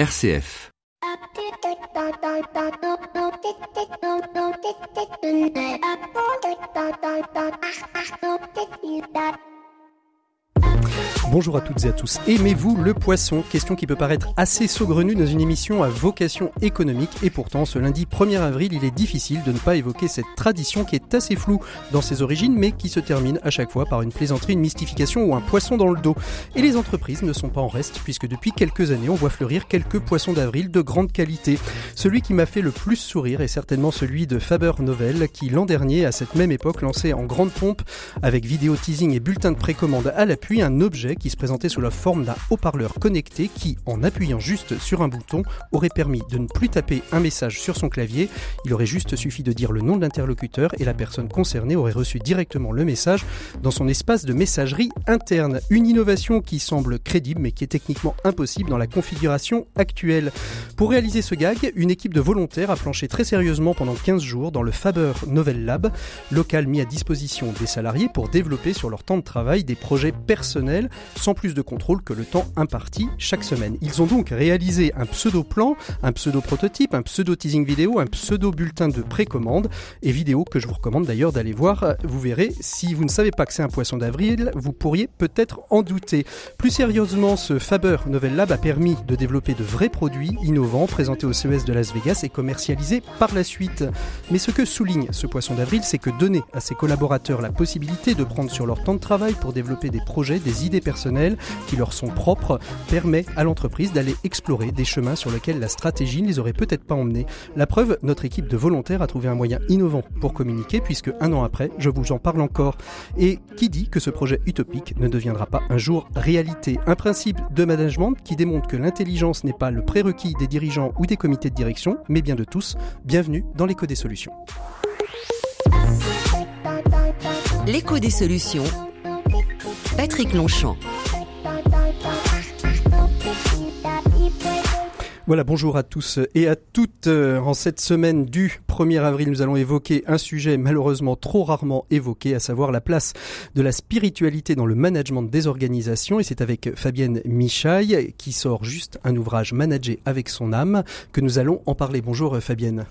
RCF. Bonjour à toutes et à tous. Aimez-vous le poisson? Question qui peut paraître assez saugrenue dans une émission à vocation économique et pourtant ce lundi 1er avril il est difficile de ne pas évoquer cette tradition qui est assez floue dans ses origines mais qui se termine à chaque fois par une plaisanterie, une mystification ou un poisson dans le dos. Et les entreprises ne sont pas en reste puisque depuis quelques années on voit fleurir quelques poissons d'avril de grande qualité. Celui qui m'a fait le plus sourire est certainement celui de Faber Novel qui l'an dernier à cette même époque lançait en grande pompe avec vidéo teasing et bulletin de précommande à l'appui un objet qui se présentait sous la forme d'un haut-parleur connecté qui, en appuyant juste sur un bouton, aurait permis de ne plus taper un message sur son clavier. Il aurait juste suffi de dire le nom de l'interlocuteur et la personne concernée aurait reçu directement le message dans son espace de messagerie interne. Une innovation qui semble crédible mais qui est techniquement impossible dans la configuration actuelle. Pour réaliser ce gag, une équipe de volontaires a planché très sérieusement pendant 15 jours dans le Faber Novel Lab, local mis à disposition des salariés pour développer sur leur temps de travail des projets personnels sans plus de contrôle que le temps imparti chaque semaine. Ils ont donc réalisé un pseudo-plan, un pseudo-prototype, un pseudo-teasing vidéo, un pseudo-bulletin de précommande et vidéo que je vous recommande d'ailleurs d'aller voir. Vous verrez, si vous ne savez pas que c'est un poisson d'avril, vous pourriez peut-être en douter. Plus sérieusement, ce Faber Novel Lab a permis de développer de vrais produits innovants présentés au CES de Las Vegas et commercialisés par la suite. Mais ce que souligne ce poisson d'avril, c'est que donner à ses collaborateurs la possibilité de prendre sur leur temps de travail pour développer des projets, des idées qui leur sont propres permet à l'entreprise d'aller explorer des chemins sur lesquels la stratégie ne les aurait peut-être pas emmenés. La preuve, notre équipe de volontaires a trouvé un moyen innovant pour communiquer puisque un an après, je vous en parle encore. Et qui dit que ce projet utopique ne deviendra pas un jour réalité? Un principe de management qui démontre que l'intelligence n'est pas le prérequis des dirigeants ou des comités de direction, mais bien de tous. Bienvenue dans l'écho des solutions. L'écho des solutions Patrick Longchamp. Voilà, bonjour à tous et à toutes. En cette semaine du 1er avril, nous allons évoquer un sujet malheureusement trop rarement évoqué, à savoir la place de la spiritualité dans le management des organisations. Et c'est avec Fabienne Michaille qui sort juste un ouvrage Manager avec son âme que nous allons en parler. Bonjour Fabienne.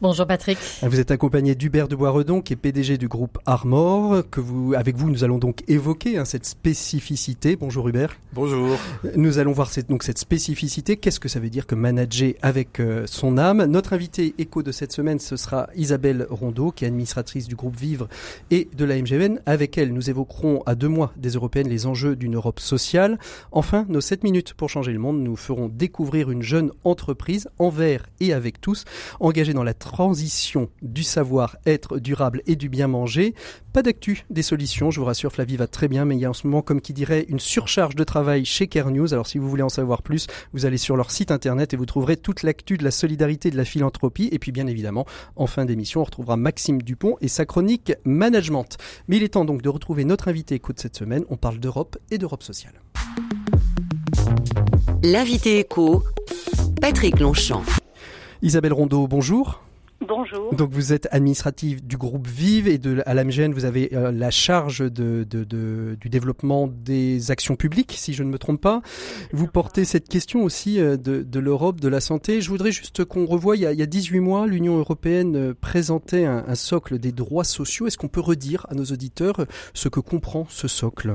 Bonjour Patrick. Vous êtes accompagnée d'Hubert de Boisredon qui est PDG du groupe Armor. Que vous, avec vous, nous allons donc évoquer hein, cette spécificité. Bonjour Hubert. Bonjour. Nous allons voir cette, donc cette spécificité. Qu'est-ce que ça veut dire que manager avec euh, son âme. Notre invité écho de cette semaine, ce sera Isabelle Rondeau, qui est administratrice du groupe Vivre et de la MGN. Avec elle, nous évoquerons à deux mois des européennes les enjeux d'une Europe sociale. Enfin, nos 7 minutes pour changer le monde nous feront découvrir une jeune entreprise envers et avec tous, engagée dans la transition du savoir-être durable et du bien manger. Pas d'actu des solutions, je vous rassure, Flavie va très bien, mais il y a en ce moment, comme qui dirait, une surcharge de travail chez Care News. Alors si vous voulez en savoir plus, vous allez sur leur site internet et vous trouverez toute l'actu de la solidarité et de la philanthropie. Et puis bien évidemment, en fin d'émission, on retrouvera Maxime Dupont et sa chronique Management. Mais il est temps donc de retrouver notre invité éco de cette semaine. On parle d'Europe et d'Europe sociale. L'invité éco, Patrick Longchamp. Isabelle Rondeau, bonjour. Bonjour. Donc vous êtes administrative du groupe Vive et de, à l'AMGN, vous avez euh, la charge de, de, de, du développement des actions publiques, si je ne me trompe pas. Vous portez cette question aussi euh, de, de l'Europe, de la santé. Je voudrais juste qu'on revoie, il y, a, il y a 18 mois, l'Union européenne euh, présentait un, un socle des droits sociaux. Est-ce qu'on peut redire à nos auditeurs ce que comprend ce socle?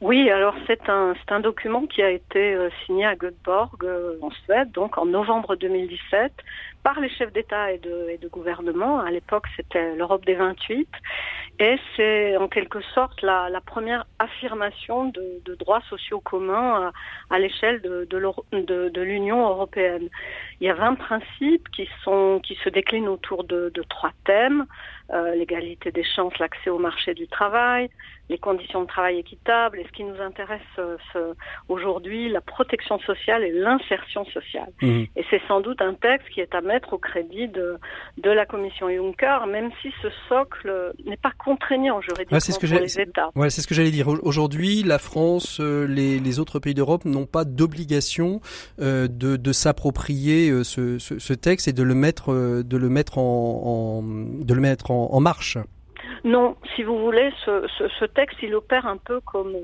Oui, alors c'est un, document qui a été signé à Göteborg, en Suède, donc en novembre 2017, par les chefs d'État et de, et de gouvernement. À l'époque, c'était l'Europe des 28. Et c'est en quelque sorte la, la première affirmation de, de, droits sociaux communs à, à l'échelle de, l'Union européenne. Il y a 20 principes qui, sont, qui se déclinent autour de, trois thèmes. Euh, l'égalité des chances, l'accès au marché du travail, les conditions de travail équitables, et ce qui nous intéresse euh, aujourd'hui, la protection sociale et l'insertion sociale. Mmh. Et c'est sans doute un texte qui est à au crédit de, de la Commission Juncker, même si ce socle n'est pas contraignant juridiquement ouais, ce que pour les États. Ouais, c'est ce que j'allais dire. Aujourd'hui, la France, euh, les, les, autres pays d'Europe n'ont pas d'obligation euh, de, de s'approprier euh, ce, ce, ce, texte et de le mettre, de le mettre en, en de le mettre en en, en marche Non, si vous voulez, ce, ce, ce, texte, il opère un peu comme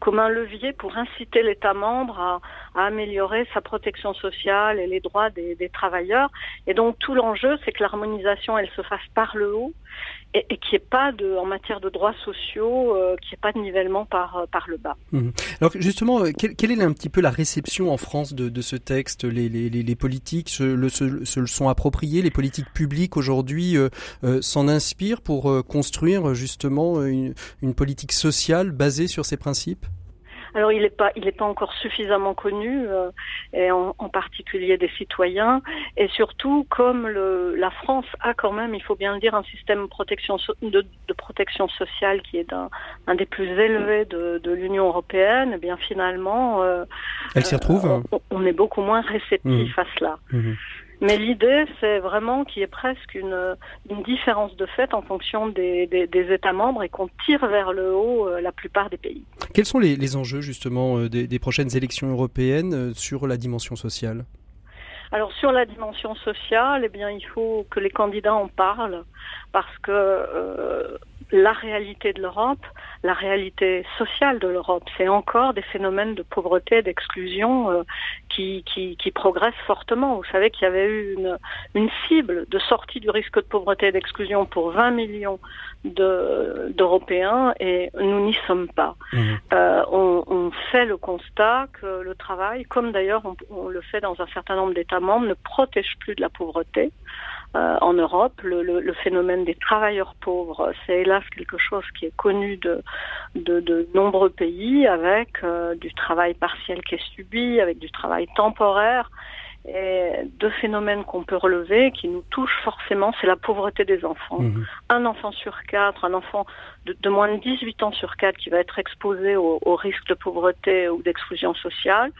comme un levier pour inciter l'État membre à, améliorer sa protection sociale et les droits des, travailleurs. Et donc tout l'enjeu, c'est que l'harmonisation, elle se fasse par le haut et, et qu'il n'y pas de, en matière de droits sociaux, euh, qu'il n'y pas de nivellement par, euh, par le bas. Mhm. Alors justement, euh, quelle, est un petit peu la réception en France de, de ce texte? Les, les, les, politiques se le, se, se, le sont appropriés, les politiques publiques aujourd'hui s'en inspirent pour construire justement une, une politique sociale basée sur ces principes? Alors il n'est pas, il n'est pas encore suffisamment connu, euh, et en, particulier des citoyens, et surtout comme le, la France a quand même, il faut bien le dire, un système de protection, de, protection sociale qui est un, un des plus élevés de, de l'Union européenne. Eh bien finalement, euh, elle s'y retrouve. Euh, on, est beaucoup moins réceptif mmh. à cela. Mmh. Mais l'idée, c'est vraiment qu'il y ait presque une, une, différence de fait en fonction des, des, des États membres et qu'on tire vers le haut euh, la plupart des pays. Quels sont les, les enjeux justement euh, des, des, prochaines élections européennes euh, sur la dimension sociale? Alors sur la dimension sociale, eh bien il faut que les candidats en parlent parce que euh, la réalité de l'Europe, la réalité sociale de l'Europe, c'est encore des phénomènes de pauvreté, d'exclusion euh, qui, qui, qui, progressent fortement. Vous savez qu'il y avait eu une, une, cible de sortie du risque de pauvreté et d'exclusion pour 20 millions d'Européens et nous n'y sommes pas. Mmh. Euh, on, on, fait le constat que le travail, comme d'ailleurs on, on, le fait dans un certain nombre d'États membres, ne protège plus de la pauvreté. Euh, en Europe. Le, le, le, phénomène des travailleurs pauvres, c'est hélas quelque chose qui est connu de, de, de nombreux pays, avec euh, du travail partiel qui est subi, avec du travail temporaire. Et deux phénomènes qu'on peut relever, qui nous touchent forcément, c'est la pauvreté des enfants. Mmh. Un enfant sur quatre, un enfant de, de, moins de 18 ans sur quatre qui va être exposé au, au risque de pauvreté ou d'exclusion sociale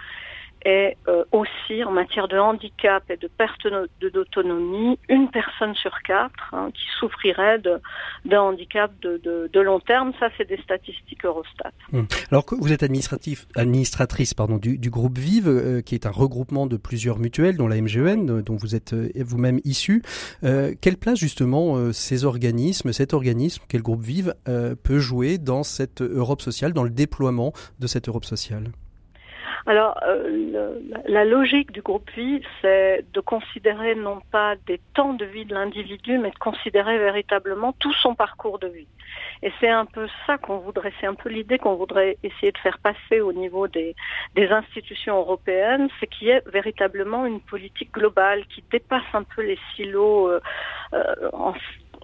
et euh, aussi en matière de handicap et de perte d'autonomie, une personne sur quatre hein, qui souffrirait d'un handicap de, de, long terme. Ça, c'est des statistiques Eurostat. Hum. Alors que vous êtes administratif, administratrice pardon, du, du groupe Vive, euh, qui est un regroupement de plusieurs mutuelles, dont la MGN, euh, dont vous êtes vous-même issu. quelle place justement ces organismes, cet organisme, quel groupe Vive, peut jouer dans cette Europe sociale, dans le déploiement de cette Europe sociale? Alors, euh, la logique du groupe vie, c'est de considérer non pas des temps de vie de l'individu, mais de considérer véritablement tout son parcours de vie. Et c'est un peu ça qu'on voudrait, c'est un peu l'idée qu'on voudrait essayer de faire passer au niveau des, institutions européennes, c'est qu'il y ait véritablement une politique globale qui dépasse un peu les silos euh, euh en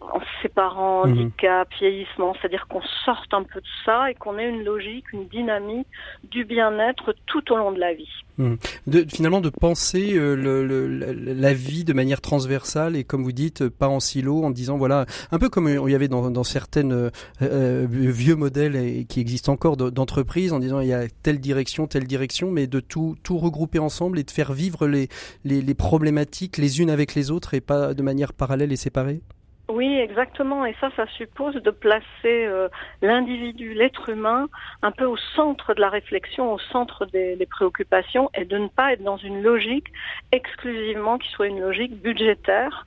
en séparant mhm. handicap, vieillissement, c'est-à-dire qu'on sorte un peu de ça et qu'on ait une logique, une dynamique du bien-être tout au long de la vie. Mhm. De, finalement, de penser euh, le, le, la vie de manière transversale et comme vous dites, pas en silo, en disant voilà, un peu comme il y avait dans, dans certaines euh, euh vieux modèles et, qui existent encore d'entreprises, en disant il y a telle direction, telle direction, mais de tout, tout regrouper ensemble et de faire vivre les, les, les problématiques les unes avec les autres et pas de manière parallèle et séparée. Oui, exactement. Et ça, ça suppose de placer euh, l'individu, l'être humain, un peu au centre de la réflexion, au centre des, des, préoccupations, et de ne pas être dans une logique exclusivement qui soit une logique budgétaire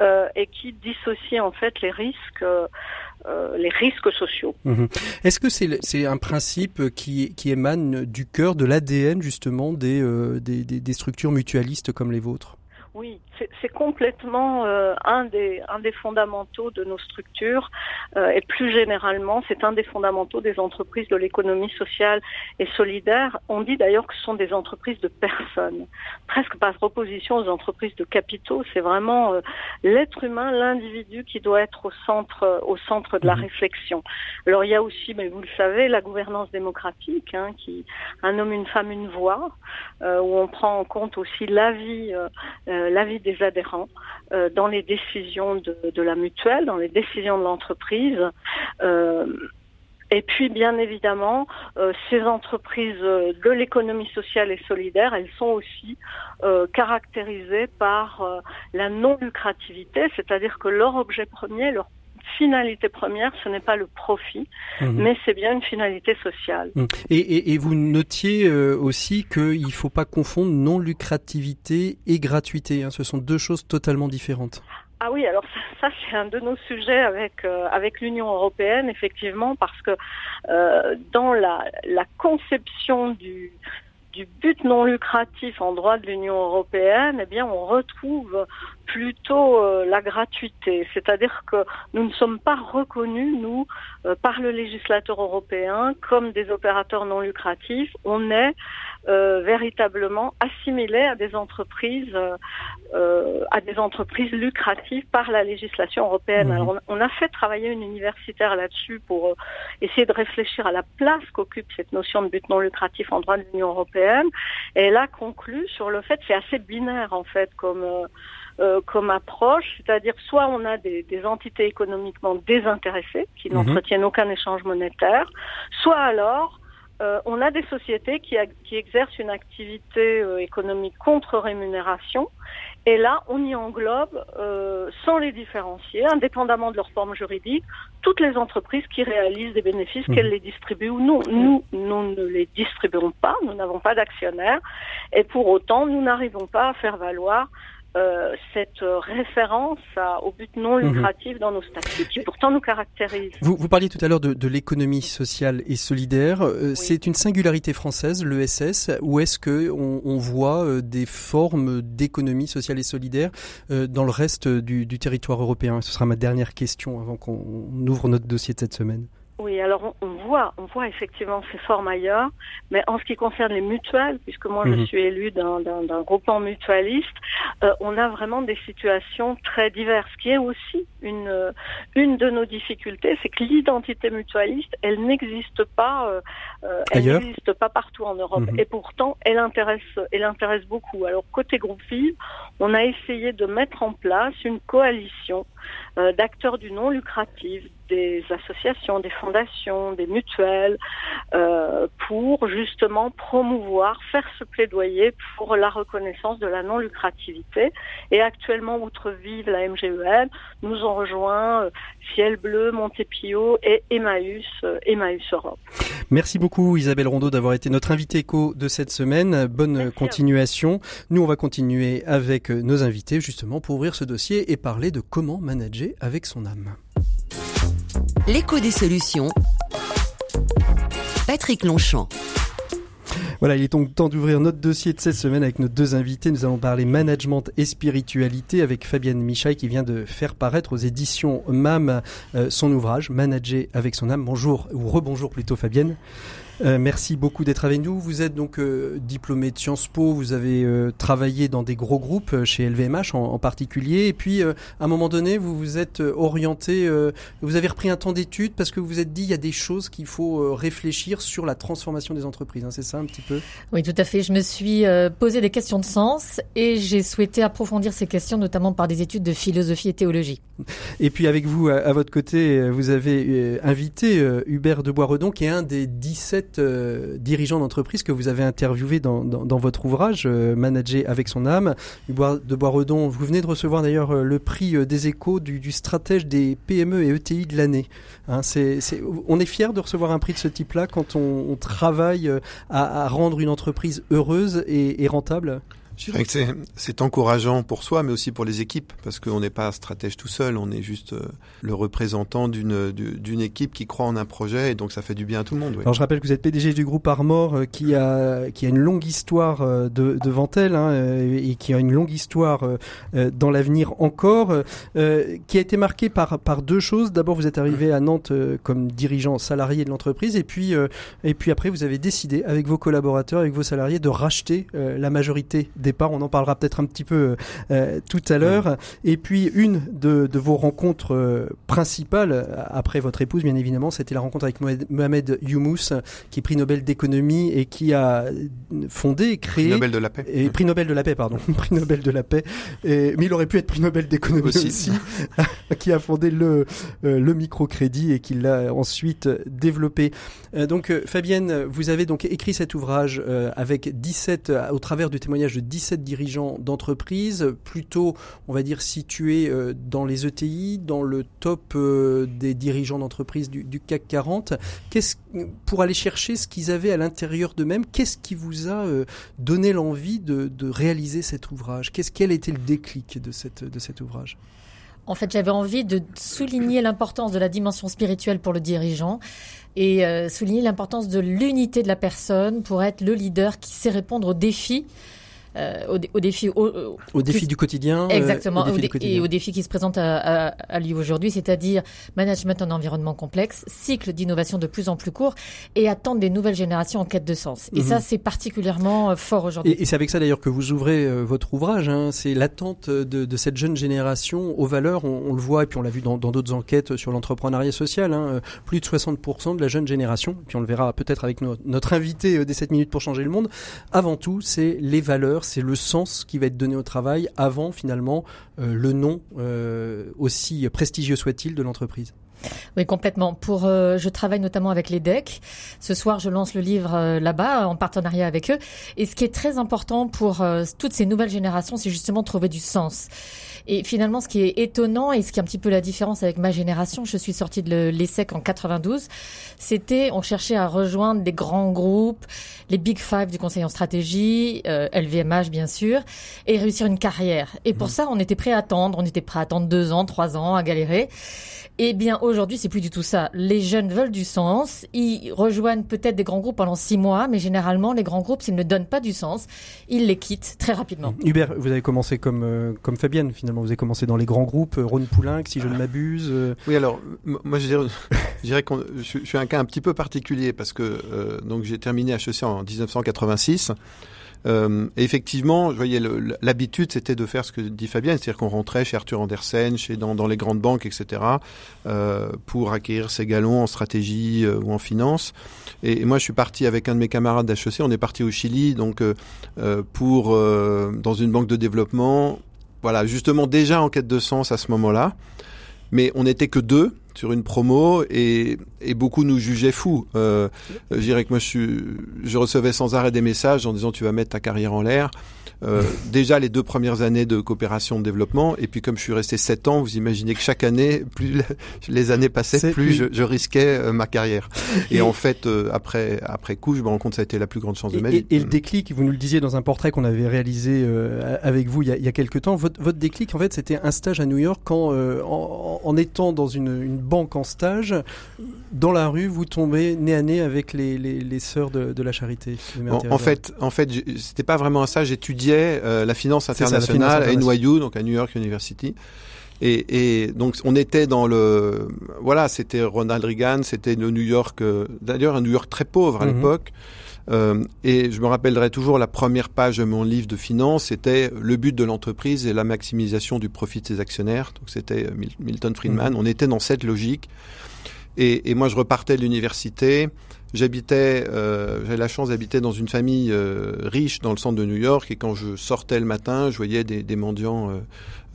euh, et qui dissocie en fait les risques. Euh, les risques sociaux. Mmh. Est-ce que c'est un principe qui, qui émane du cœur, de l'ADN justement des, euh, des, des structures mutualistes comme les vôtres? Oui, c'est complètement euh, un, des, un des fondamentaux de nos structures euh, et plus généralement, c'est un des fondamentaux des entreprises de l'économie sociale et solidaire. On dit d'ailleurs que ce sont des entreprises de personnes, presque par opposition aux entreprises de capitaux. C'est vraiment euh, l'être humain, l'individu qui doit être au centre, au centre de la mmh. réflexion. Alors il y a aussi, mais vous le savez, la gouvernance démocratique, hein, qui un homme, une femme, une voix, où on prend en compte aussi l'avis euh, l'avis des adhérents euh, dans les décisions de, la mutuelle, dans les décisions de l'entreprise. Euh, et puis, bien évidemment, ces entreprises de l'économie sociale et solidaire, elles sont aussi caractérisées par la non-lucrativité, c'est-à-dire que leur objet premier, leur finalité première, ce n'est pas le profit, mhm. mais c'est bien une finalité sociale. Mhm. Et, et, et, vous notiez euh, aussi qu'il ne faut pas confondre non-lucrativité et gratuité. Hein. Ce sont deux choses totalement différentes. Ah oui, alors ça, c'est un de nos sujets avec euh, avec l'Union européenne effectivement parce que euh, dans la, la conception du du but non lucratif en droit de l'Union européenne, eh bien, on retrouve plutôt euh, la gratuité. C'est-à-dire que nous ne sommes pas reconnus, nous, euh, par le législateur européen, comme des opérateurs non lucratifs. On est euh, véritablement assimilés à des entreprises, à des entreprises lucratives par la législation européenne. Mmh. Alors, on, a fait travailler une universitaire là-dessus pour essayer de réfléchir à la place qu'occupe cette notion de but non lucratif en droit de l'Union européenne. Et elle a conclu sur le fait, c'est assez binaire en fait, comme euh, comme approche, c'est-à-dire soit on a des, des entités économiquement désintéressées qui mhm. n'entretiennent aucun échange monétaire, soit alors euh, on a des sociétés qui, qui exercent une activité euh, économique contre rémunération. Et là, on y englobe, euh, sans les différencier, indépendamment de leur forme juridique, toutes les entreprises qui réalisent des bénéfices, mhm. qu'elles les distribuent ou non. Nous, nous ne les distribuons pas, nous n'avons pas d'actionnaires, et pour autant, nous n'arrivons pas à faire valoir euh, cette référence au but non mhm. lucratif dans nos statuts, qui pourtant nous caractérise. Vous, vous parliez tout à l'heure de, de l'économie sociale et solidaire. Euh, c'est une singularité française, l'ESS, ou est-ce que on, on voit euh, des formes d'économie sociale et solidaire dans le reste du, du territoire européen? Ce sera ma dernière question avant qu'on ouvre notre dossier de cette semaine. Oui, alors on, voit, on voit effectivement ces formes ailleurs, mais en ce qui concerne les mutuelles, puisque moi je mhm. suis élue d'un groupement mutualiste, euh, on a vraiment des situations très diverses, qui est aussi une une de nos difficultés, c'est que l'identité mutualiste, elle n'existe pas, euh, euh elle n'existe pas partout en Europe, mhm. et pourtant elle intéresse, elle intéresse beaucoup. Alors côté groupe FIV, on a essayé de mettre en place une coalition euh, d'acteurs du non lucratif, des associations, des fondations, des mutuelles, euh, pour justement promouvoir, faire ce plaidoyer pour la reconnaissance de la non lucrativité. Et actuellement, outre Vive, la MGEL, nous ont rejoint euh, Ciel Bleu, Montepio et Emmaüs, Emmaüs Europe. Merci beaucoup Isabelle Rondeau d'avoir été notre invitée éco de cette semaine. Bonne continuation. Nous, on va continuer avec nos invités justement pour ouvrir ce dossier et parler de comment manager avec son âme. L'écho des solutions. Patrick Longchamp. Voilà, il est donc temps d'ouvrir notre dossier de cette semaine avec nos deux invités. Nous allons parler management et spiritualité avec Fabienne Michaille qui vient de faire paraître aux éditions MAM euh, son ouvrage Manager avec son âme. Bonjour, ou rebonjour plutôt Fabienne. Euh, merci beaucoup d'être avec nous. Vous êtes donc euh, diplômé de Sciences Po, vous avez euh, travaillé dans des gros groupes chez LVMH en, particulier, et puis à un moment donné, vous vous êtes orienté, vous avez repris un temps d'études parce que vous vous êtes dit il y a des choses qu'il faut réfléchir sur la transformation des entreprises. Hein, c'est ça un petit peu? Oui, tout à fait. Je me suis posé des questions de sens et j'ai souhaité approfondir ces questions, notamment par des études de philosophie et théologie. Et puis avec vous, à, votre côté, vous avez invité Hubert de Boisredon, qui est un des 17 euh, dirigeant d'entreprise que vous avez interviewé dans, dans, votre ouvrage, euh, Manager avec son âme, de Boisredon. Vous venez de recevoir d'ailleurs euh, le prix des échos du, du, stratège des PME et ETI de l'année. Hein, on est fier de recevoir un prix de ce type-là quand on, travaille à, rendre une entreprise heureuse et rentable? Je dirais que c'est encourageant pour soi, mais aussi pour les équipes, parce qu'on n'est pas stratège tout seul, on est juste euh, le représentant d'une d'une équipe qui croit en un projet, et donc ça fait du bien à tout le monde. Alors je rappelle que vous êtes PDG du groupe Armor, euh, qui a qui a une longue histoire euh, de, devant elle, hein, et qui a une longue histoire dans l'avenir encore, qui a été marquée par par deux choses. D'abord, vous êtes arrivé à Nantes comme dirigeant salarié de l'entreprise, et puis et puis après, vous avez décidé avec vos collaborateurs, avec vos salariés, de racheter la majorité départ. On en parlera peut-être un petit peu euh, euh, tout à l'heure. Et puis une de, vos rencontres euh, principales après votre épouse, bien évidemment, c'était la rencontre avec Mohamed Youmous, qui est prix Nobel d'économie et qui a fondé, créé prix Nobel de la paix. Et prix Nobel de la paix, pardon, prix Nobel de la paix. Et, mais il aurait pu être prix Nobel d'économie aussi, qui a fondé le le microcrédit et qui l'a ensuite développé. donc Fabienne, vous avez donc écrit cet ouvrage avec 17 au travers du témoignage de 17 dirigeants d'entreprise, plutôt, on va dire, situés euh, dans les ETI, dans le top euh, des dirigeants d'entreprise du, CAC 40. Qu'est-ce, pour aller chercher ce qu'ils avaient à l'intérieur d'eux-mêmes, qu'est-ce qui vous a euh, donné l'envie de, réaliser cet ouvrage? Qu'est-ce, Quel était le déclic de, cet ouvrage? En fait, j'avais envie de souligner l'importance de la dimension spirituelle pour le dirigeant et souligner l'importance de l'unité de la personne pour être le leader qui sait répondre aux défis euh, au, au, défi au, au défi du quotidien euh, exactement euh, et aux défis qui se présentent à, à, à lui aujourd'hui c'est-à-dire management en environnement complexe cycle d'innovation de plus en plus court et attendre des nouvelles générations en quête de sens. Et mm -hmm. ça c'est particulièrement euh, fort aujourd'hui. Et, et c'est avec ça d'ailleurs que vous ouvrez euh, votre ouvrage hein, c'est l'attente de, de, cette jeune génération aux valeurs. On, on le voit et puis on l'a vu dans d'autres enquêtes sur l'entrepreneuriat social hein, plus de 60% de la jeune génération puis on le verra peut-être avec no, notre invité des 7 minutes pour changer le monde. Avant tout c'est les valeurs c'est le sens qui va être donné au travail avant finalement euh, le nom, euh, aussi prestigieux soit-il, de l'entreprise. Oui, complètement. Pour, euh, je travaille notamment avec les DEC. Ce soir, je lance le livre euh, là-bas en partenariat avec eux. Et ce qui est très important pour euh, toutes ces nouvelles générations, c'est justement trouver du sens. Et finalement, ce qui est étonnant et ce qui est un petit peu la différence avec ma génération, je suis sortie de l'ESSEC en 92, c'était on cherchait à rejoindre des grands groupes, les Big Five du Conseil en stratégie, euh, LVMH bien sûr, et réussir une carrière. Et pour mmh. ça, on était prêt à attendre, on était prêt à attendre deux ans, trois ans, à galérer. Eh bien, aujourd'hui, c'est plus du tout ça. Les jeunes veulent du sens. Ils rejoignent peut-être des grands groupes pendant six mois, mais généralement, les grands groupes, s'ils ne donnent pas du sens, ils les quittent très rapidement. Hubert, vous avez commencé comme, euh, comme Fabienne, finalement. Vous avez commencé dans les grands groupes, euh, Rhône Poulain, si je ne m'abuse. Euh... Oui, alors, moi, je dirais, je, dirais que je, je, suis un cas un petit peu particulier parce que euh, donc j'ai terminé HEC en 1986. Euh, et effectivement, je voyais l'habitude, c'était de faire ce que dit Fabien, c'est-à-dire qu'on rentrait chez Arthur Andersen, chez dans, dans les grandes banques, etc., euh, pour acquérir ses galons en stratégie euh, ou en finance. Et, moi, je suis parti avec un de mes camarades d'HEC. On est parti au Chili, donc euh, euh, pour euh, dans une banque de développement. Voilà, justement déjà en quête de sens à ce moment-là. Mais on n'était que deux sur une promo et, et beaucoup nous jugeaient fous. Euh, je dirais que moi, je, suis, je recevais sans arrêt des messages en disant tu vas mettre ta carrière en l'air. Euh, déjà les deux premières années de coopération de développement et puis comme je suis resté sept ans, vous imaginez que chaque année, plus les années passaient, plus je, je, risquais euh, ma carrière. Et, et en fait, euh, après après coup, je me rends compte que ça a été la plus grande chance de ma vie. Et, le déclic, vous nous le disiez dans un portrait qu'on avait réalisé avec vous il y, a, il y a quelques temps, votre, votre déclic en fait, c'était un stage à New York quand en, en, étant dans une, une banque en stage, dans la rue, vous tombez nez à nez avec les, les, les sœurs de, de la charité. En, en, fait, en fait, c'était pas vraiment un stage. J'étudiais euh, la finance internationale ça, la finance à NYU, donc à New York University. Et, et, donc on était dans le voilà c'était Ronald Reagan c'était le New York euh, d'ailleurs un New York très pauvre à mm -hmm. l'époque euh, et je me rappellerai toujours la première page de mon livre de finance c'était le but de l'entreprise et la maximisation du profit de ses actionnaires donc c'était Milton Friedman mm -hmm. on était dans cette logique et, et moi je repartais de l'université J'habitais, euh, j'avais la chance d'habiter dans une famille euh, riche dans le centre de New York et quand je sortais le matin, je voyais des, des mendiants euh,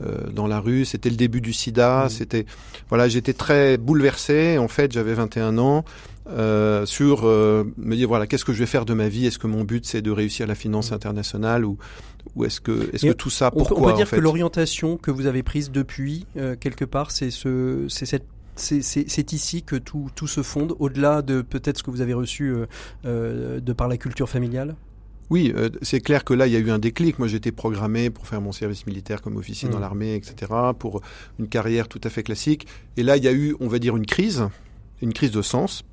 euh dans la rue. C'était le début du SIDA. Mmh. C'était, voilà, j'étais très bouleversé. En fait, j'avais 21 ans. Euh, sur euh, me dire voilà qu'est-ce que je vais faire de ma vie? Est-ce que mon but c'est de réussir la finance internationale ou ou est-ce que est-ce que tout ça pourquoi on peut dire en fait? que l'orientation que vous avez prise depuis euh, quelque part c'est ce c'est cette c'est ici que tout, tout se fonde, au-delà de peut-être ce que vous avez reçu de par la culture familiale? Oui, euh, c'est clair que là, il y a eu un déclic. Moi, j'étais programmé pour faire mon service militaire comme officier mmh. dans l'armée, etc., pour une carrière tout à fait classique. Et là, il y a eu, on va dire, une crise, une crise de sens.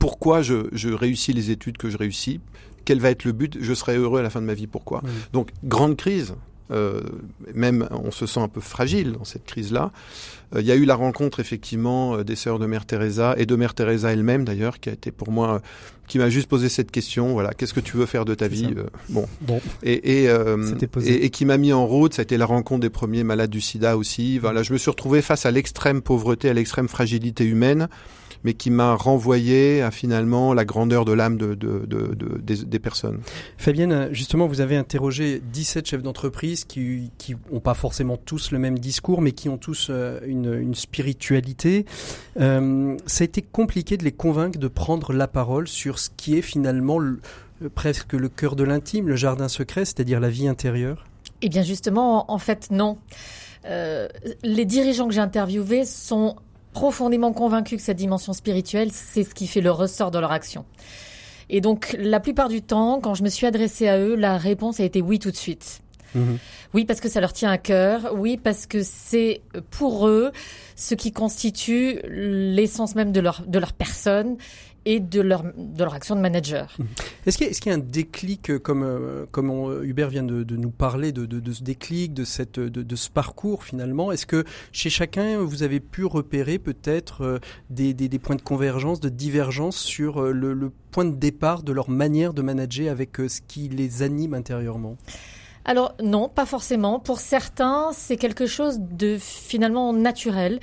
Pourquoi je, je réussis les études que je réussis Quel va être le but Je serai heureux à la fin de ma vie. Pourquoi. Donc, grande crise. Euh, même on se sent un peu fragile dans cette crise-là. Euh, il y a eu la rencontre effectivement euh, des sœurs de Mère Teresa et de Mère Teresa elle-même d'ailleurs, qui a été pour moi, qui m'a juste posé cette question. Voilà, qu'est-ce que tu veux faire de ta vie Bon, bon. Et, et, et, et qui m'a mis en route. Ça a été la rencontre des premiers malades du SIDA aussi. Voilà, je me suis retrouvé face à l'extrême pauvreté, à l'extrême fragilité humaine mais qui m'a renvoyé à finalement la grandeur de l'âme de, de, de, de, des, des, personnes. Fabienne, justement, vous avez interrogé 17 chefs d'entreprise qui qui n'ont pas forcément tous le même discours, mais qui ont tous euh, une, une spiritualité. Euh, ça a été compliqué de les convaincre de prendre la parole sur ce qui est finalement le, presque le cœur de l'intime, le jardin secret, c'est-à-dire la vie intérieure. Eh bien justement, en fait, non. Euh, les dirigeants que j'ai interviewés sont profondément convaincus que cette dimension spirituelle, c'est ce qui fait le ressort de leur action. Et donc, la plupart du temps, quand je me suis adressée à eux, la réponse a été oui tout de suite. Mhm. Oui, parce que ça leur tient à cœur. Oui, parce que c'est pour eux ce qui constitue l'essence même de leur, de leur personne et de leur, de leur action de manager. Mhm. Est-ce qu'il y, a un déclic, euh, comme, euh, comme Hubert vient de, nous parler, de, de, ce déclic, de, cette, de, ce parcours finalement Est-ce que chez chacun, vous avez pu repérer peut-être euh, des, des, des, points de convergence, de divergence sur le, le, point de départ de leur manière de manager avec ce qui les anime intérieurement? Alors non, pas forcément. Pour certains, c'est quelque chose de finalement naturel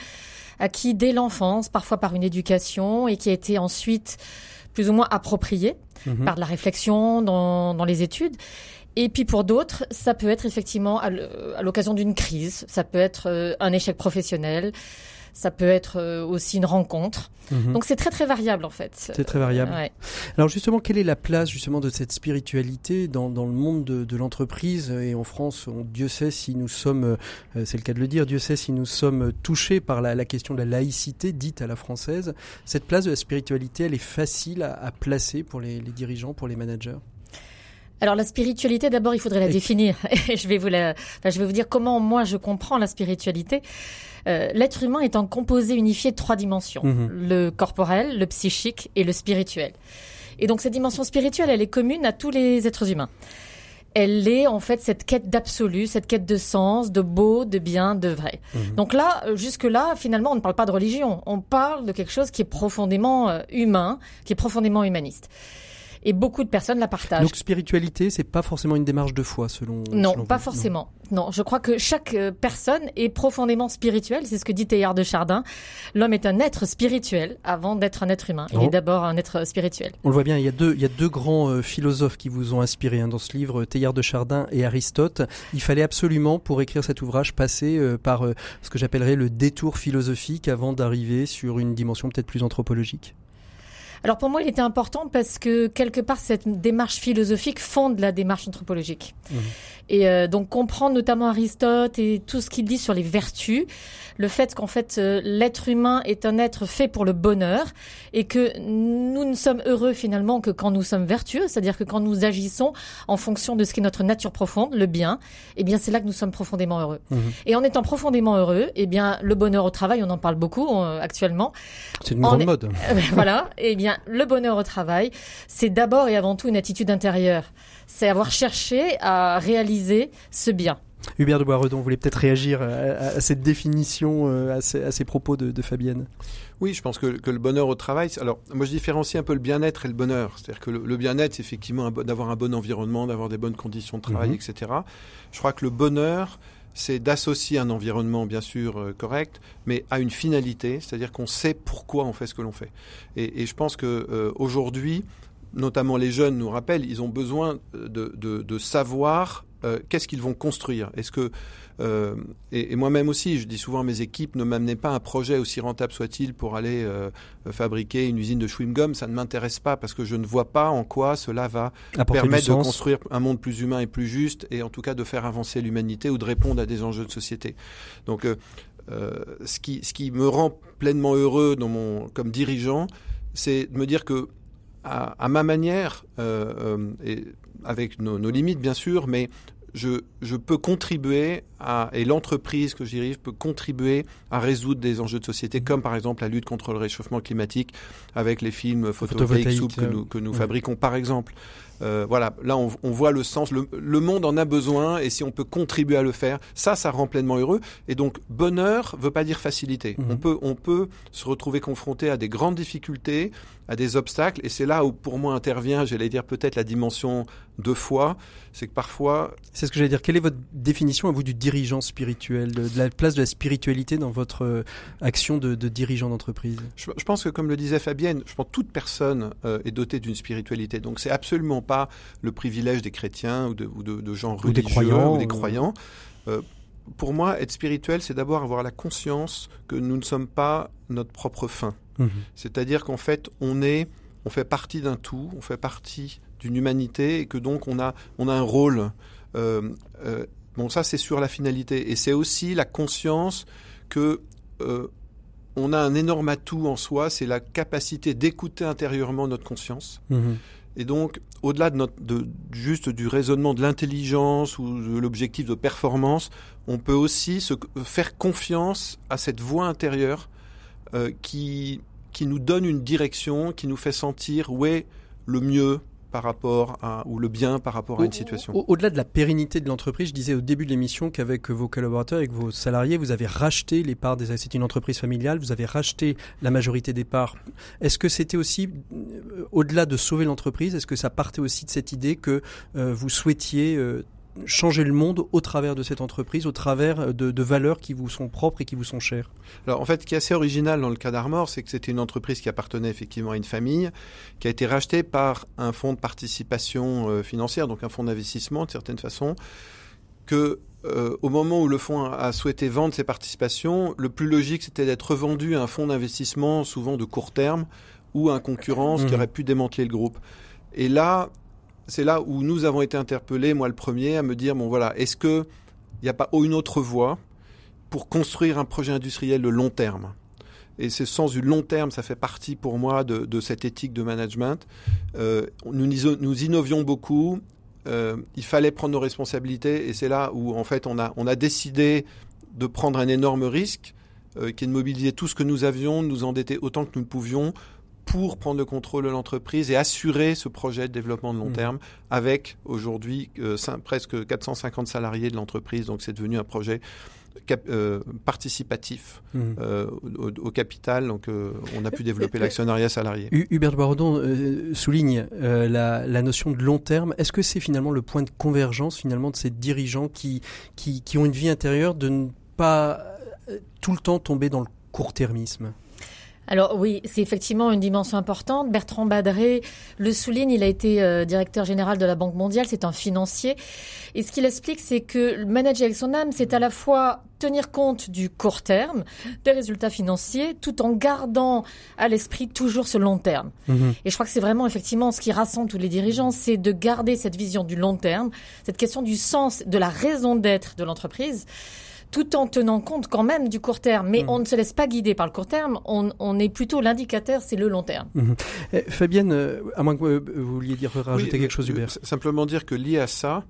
acquis dès l'enfance, parfois par une éducation, et qui a été ensuite plus ou moins approprié mhm. par de la réflexion dans, dans les études. Et puis pour d'autres, ça peut être effectivement à l'occasion d'une crise, ça peut être euh, un échec professionnel, ça peut être euh, aussi une rencontre. Mhm. Donc c'est très très variable en fait. C'est très variable. Alors justement, quelle est la place justement de cette spiritualité dans, dans le monde de, de l'entreprise? Et en France on, Dieu sait si nous sommes, euh, c'est le cas de le dire, Dieu sait si nous sommes touchés par la, la, question de la laïcité dite à la française. Cette place de la spiritualité, elle est facile à, à placer pour les, les dirigeants, pour les managers? Alors la spiritualité, d'abord, il faudrait la définir. je vais vous la, enfin, je vais vous dire comment moi je comprends la spiritualité. Euh, l'être humain est un composé unifié de trois dimensions mhm. le corporel, le psychique et le spirituel. Et donc cette dimension spirituelle, elle est commune à tous les êtres humains. Elle est en fait cette quête d'absolu, cette quête de sens, de beau, de bien, de vrai. Mhm. Donc là, euh, jusque-là, finalement, on ne parle pas de religion, on parle de quelque chose qui est profondément euh, humain, qui est profondément humaniste et beaucoup de personnes la partagent. Donc spiritualité, c'est pas forcément une démarche de foi selon Non, pas forcément. Non. je crois que chaque euh, personne est profondément spirituelle, c'est ce que dit Teilhard de Chardin. L'homme est un être spirituel avant d'être un être humain. Il est oh. d'abord un être spirituel. On le voit bien, il y a deux il y a deux grands euh, philosophes qui vous ont inspiré hein, dans ce livre, Teilhard de Chardin et Aristote. Il fallait absolument pour écrire cet ouvrage passer euh, par ce que j'appellerais le détour philosophique avant d'arriver sur une dimension peut-être plus anthropologique. Alors pour moi, il était important parce que quelque part, cette démarche philosophique fonde la démarche anthropologique. Mmh. Et euh, donc comprendre notamment Aristote et tout ce qu'il dit sur les vertus, le fait qu'en fait euh, l'être humain est un être fait pour le bonheur et que nous ne sommes heureux finalement que quand nous sommes vertueux, c'est-à-dire que quand nous agissons en fonction de ce qui est notre nature profonde, le bien, eh bien c'est là que nous sommes profondément heureux. Mmh. Et en étant profondément heureux, eh bien le bonheur au travail, on en parle beaucoup euh, actuellement. C'est une grande mode. voilà, eh bien le bonheur au travail, c'est d'abord et avant tout une attitude intérieure c'est avoir cherché à réaliser ce bien. Hubert de Boisredon, vous voulez peut-être réagir à, cette définition, euh, à ces, propos de, Fabienne Oui, je pense que, le bonheur au travail, alors moi je différencie un peu le bien-être et le bonheur. C'est-à-dire que le, bien-être, c'est effectivement d'avoir un bon environnement, d'avoir des bonnes conditions de travail, mhm. etc. Je crois que le bonheur, c'est d'associer un environnement bien sûr euh, correct, mais à une finalité, c'est-à-dire qu'on sait pourquoi on fait ce que l'on fait. Et, je pense que euh, aujourd'hui, notamment les jeunes nous rappellent, ils ont besoin de, de, savoir euh, qu'est-ce qu'ils vont construire. Est-ce que euh, et, moi-même aussi, je dis souvent à mes équipes, ne m'amenez pas un projet aussi rentable soit-il pour aller euh, fabriquer une usine de chewing-gum. Ça ne m'intéresse pas parce que je ne vois pas en quoi cela va permettre de construire un monde plus humain et plus juste, et en tout cas de faire avancer l'humanité ou de répondre à des enjeux de société. Donc, ce qui ce qui me rend pleinement heureux dans mon comme dirigeant, c'est de me dire que à, ma manière, euh, euh, et avec nos, limites bien sûr, mais je, je peux contribuer à, et l'entreprise que je dirige peut contribuer à résoudre des enjeux de société, comme par exemple la lutte contre le réchauffement climatique avec les films photovoltaïques que nous, que nous fabriquons par exemple. Euh, voilà, là on, on, voit le sens, le, le, monde en a besoin et si on peut contribuer à le faire, ça, ça rend pleinement heureux. Et donc bonheur veut pas dire facilité. Mhm. On peut, on peut se retrouver confronté à des grandes difficultés, à des obstacles, et c'est là où pour moi intervient, j'allais dire peut-être la dimension de foi, c'est que parfois. C'est ce que j'allais dire. Quelle est votre définition à vous du dirigeant spirituel, de, la place de la spiritualité dans votre euh, action de, de dirigeant d'entreprise? Je, je, pense que comme le disait Fabienne, je pense que toute personne euh, est dotée d'une spiritualité. Donc c'est absolument pas le privilège des chrétiens ou de, ou de, gens religieux ou des croyants. Ou des croyants. Euh, pour moi, être spirituel, c'est d'abord avoir la conscience que nous ne sommes pas notre propre fin. Mhm. C'est-à-dire qu'en fait, on est, on fait partie d'un tout, on fait partie d'une humanité et que donc on a, on a un rôle. Euh, euh, bon, ça c'est sur la finalité et c'est aussi la conscience que euh, on a un énorme atout en soi, c'est la capacité d'écouter intérieurement notre conscience. Mhm Et donc, au-delà de, juste du raisonnement de l'intelligence ou de l'objectif de performance, on peut aussi se, faire confiance à cette voix intérieure euh, qui, qui nous donne une direction, qui nous fait sentir où est le mieux par rapport à, ou le bien par rapport à une situation. Au-delà de la pérennité de l'entreprise, je disais au début de l'émission qu'avec vos collaborateurs, avec vos salariés, vous avez racheté les parts des, c'est une entreprise familiale, vous avez racheté la majorité des parts. Est-ce que c'était aussi, euh, au-delà de sauver l'entreprise, est-ce que ça partait aussi de cette idée que euh, vous souhaitiez euh, changer le monde au travers de cette entreprise, au travers de, de, valeurs qui vous sont propres et qui vous sont chères Alors en fait, ce qui est assez original dans le cas d'Armor, c'est que c'était une entreprise qui appartenait effectivement à une famille, qui a été rachetée par un fonds de participation euh, financière, donc un fonds d'investissement de certaine façon, que euh, au moment où le fonds a souhaité vendre ses participations, le plus logique c'était d'être revendu à un fonds d'investissement souvent de court terme ou à un concurrent, mmh. qui aurait pu démanteler le groupe. Et là, c'est là où nous avons été interpellés, moi le premier, à me dire bon voilà, est-ce que il n'y a pas une autre voie pour construire un projet industriel de long terme? Et ce sens du long terme, ça fait partie pour moi de, cette éthique de management. Euh, nous, nous innovions beaucoup. Euh, il fallait prendre nos responsabilités et c'est là où en fait on a, on a décidé de prendre un énorme risque euh, qui est de mobiliser tout ce que nous avions, de nous endetter autant que nous pouvions pour prendre le contrôle de l'entreprise et assurer ce projet de développement de long mmh. terme avec aujourd'hui euh, presque 450 salariés de l'entreprise. Donc c'est devenu un projet cap, euh, participatif mmh. euh, au, au, capital. Donc euh, on a pu développer l'actionnariat salarié. Hubert Barodon euh, souligne la, la, notion de long terme. Est-ce que c'est finalement le point de convergence finalement de ces dirigeants qui, qui, qui ont une vie intérieure de ne pas tout le temps tomber dans le court-termisme alors oui, c'est effectivement une dimension importante. Bertrand Badré le souligne, il a été euh, directeur général de la Banque mondiale, c'est un financier. Et ce qu'il explique, c'est que manager avec son âme, c'est à la fois tenir compte du court terme, des résultats financiers, tout en gardant à l'esprit toujours ce long terme. Mhm. Et je crois que c'est vraiment effectivement ce qui rassemble tous les dirigeants, c'est de garder cette vision du long terme, cette question du sens, de la raison d'être de l'entreprise tout en tenant compte quand même du court terme. Mais mmh. on ne se laisse pas guider par le court terme, on, on est plutôt l'indicateur, c'est le long terme. Mmh. Eh, Fabienne, euh, à moins que vous vouliez dire, rajouter quelque chose, Hubert. Simplement dire que lié à ça,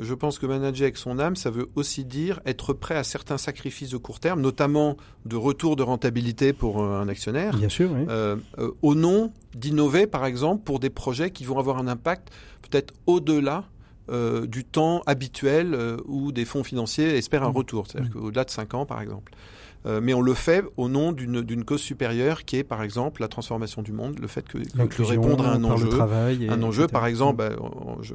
je pense que manager avec son âme, ça veut aussi dire être prêt à certains sacrifices de court terme, notamment de retour de rentabilité pour euh, un actionnaire. Bien sûr, oui. euh, euh, au nom d'innover, par exemple, pour des projets qui vont avoir un impact peut-être au-delà euh, du temps habituel euh, où des fonds financiers espèrent un mmh. retour, c'est-à-dire mmh. qu'au-delà de 5 ans par exemple. Euh, mais on le fait au nom d'une cause supérieure qui est par exemple la transformation du monde, le fait que, que répondre à un enjeu, un enjeu. par exemple, bah,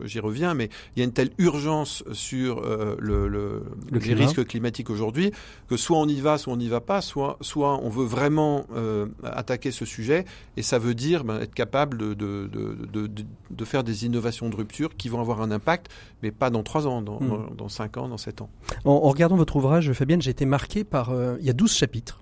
j'y reviens, mais il y a une telle urgence sur euh, le, le, le les risques climatiques aujourd'hui que soit on y va, soit on n'y va pas, soit, soit on veut vraiment euh, attaquer ce sujet. Et ça veut dire ben, être capable de, de, de, de, de faire des innovations de rupture qui vont avoir un impact, mais pas dans 3 ans, dans, mmh. dans 5 ans, dans 7 ans. En, en regardant votre ouvrage, Fabienne, j'ai été marqué par... Il y a 12 chapitres.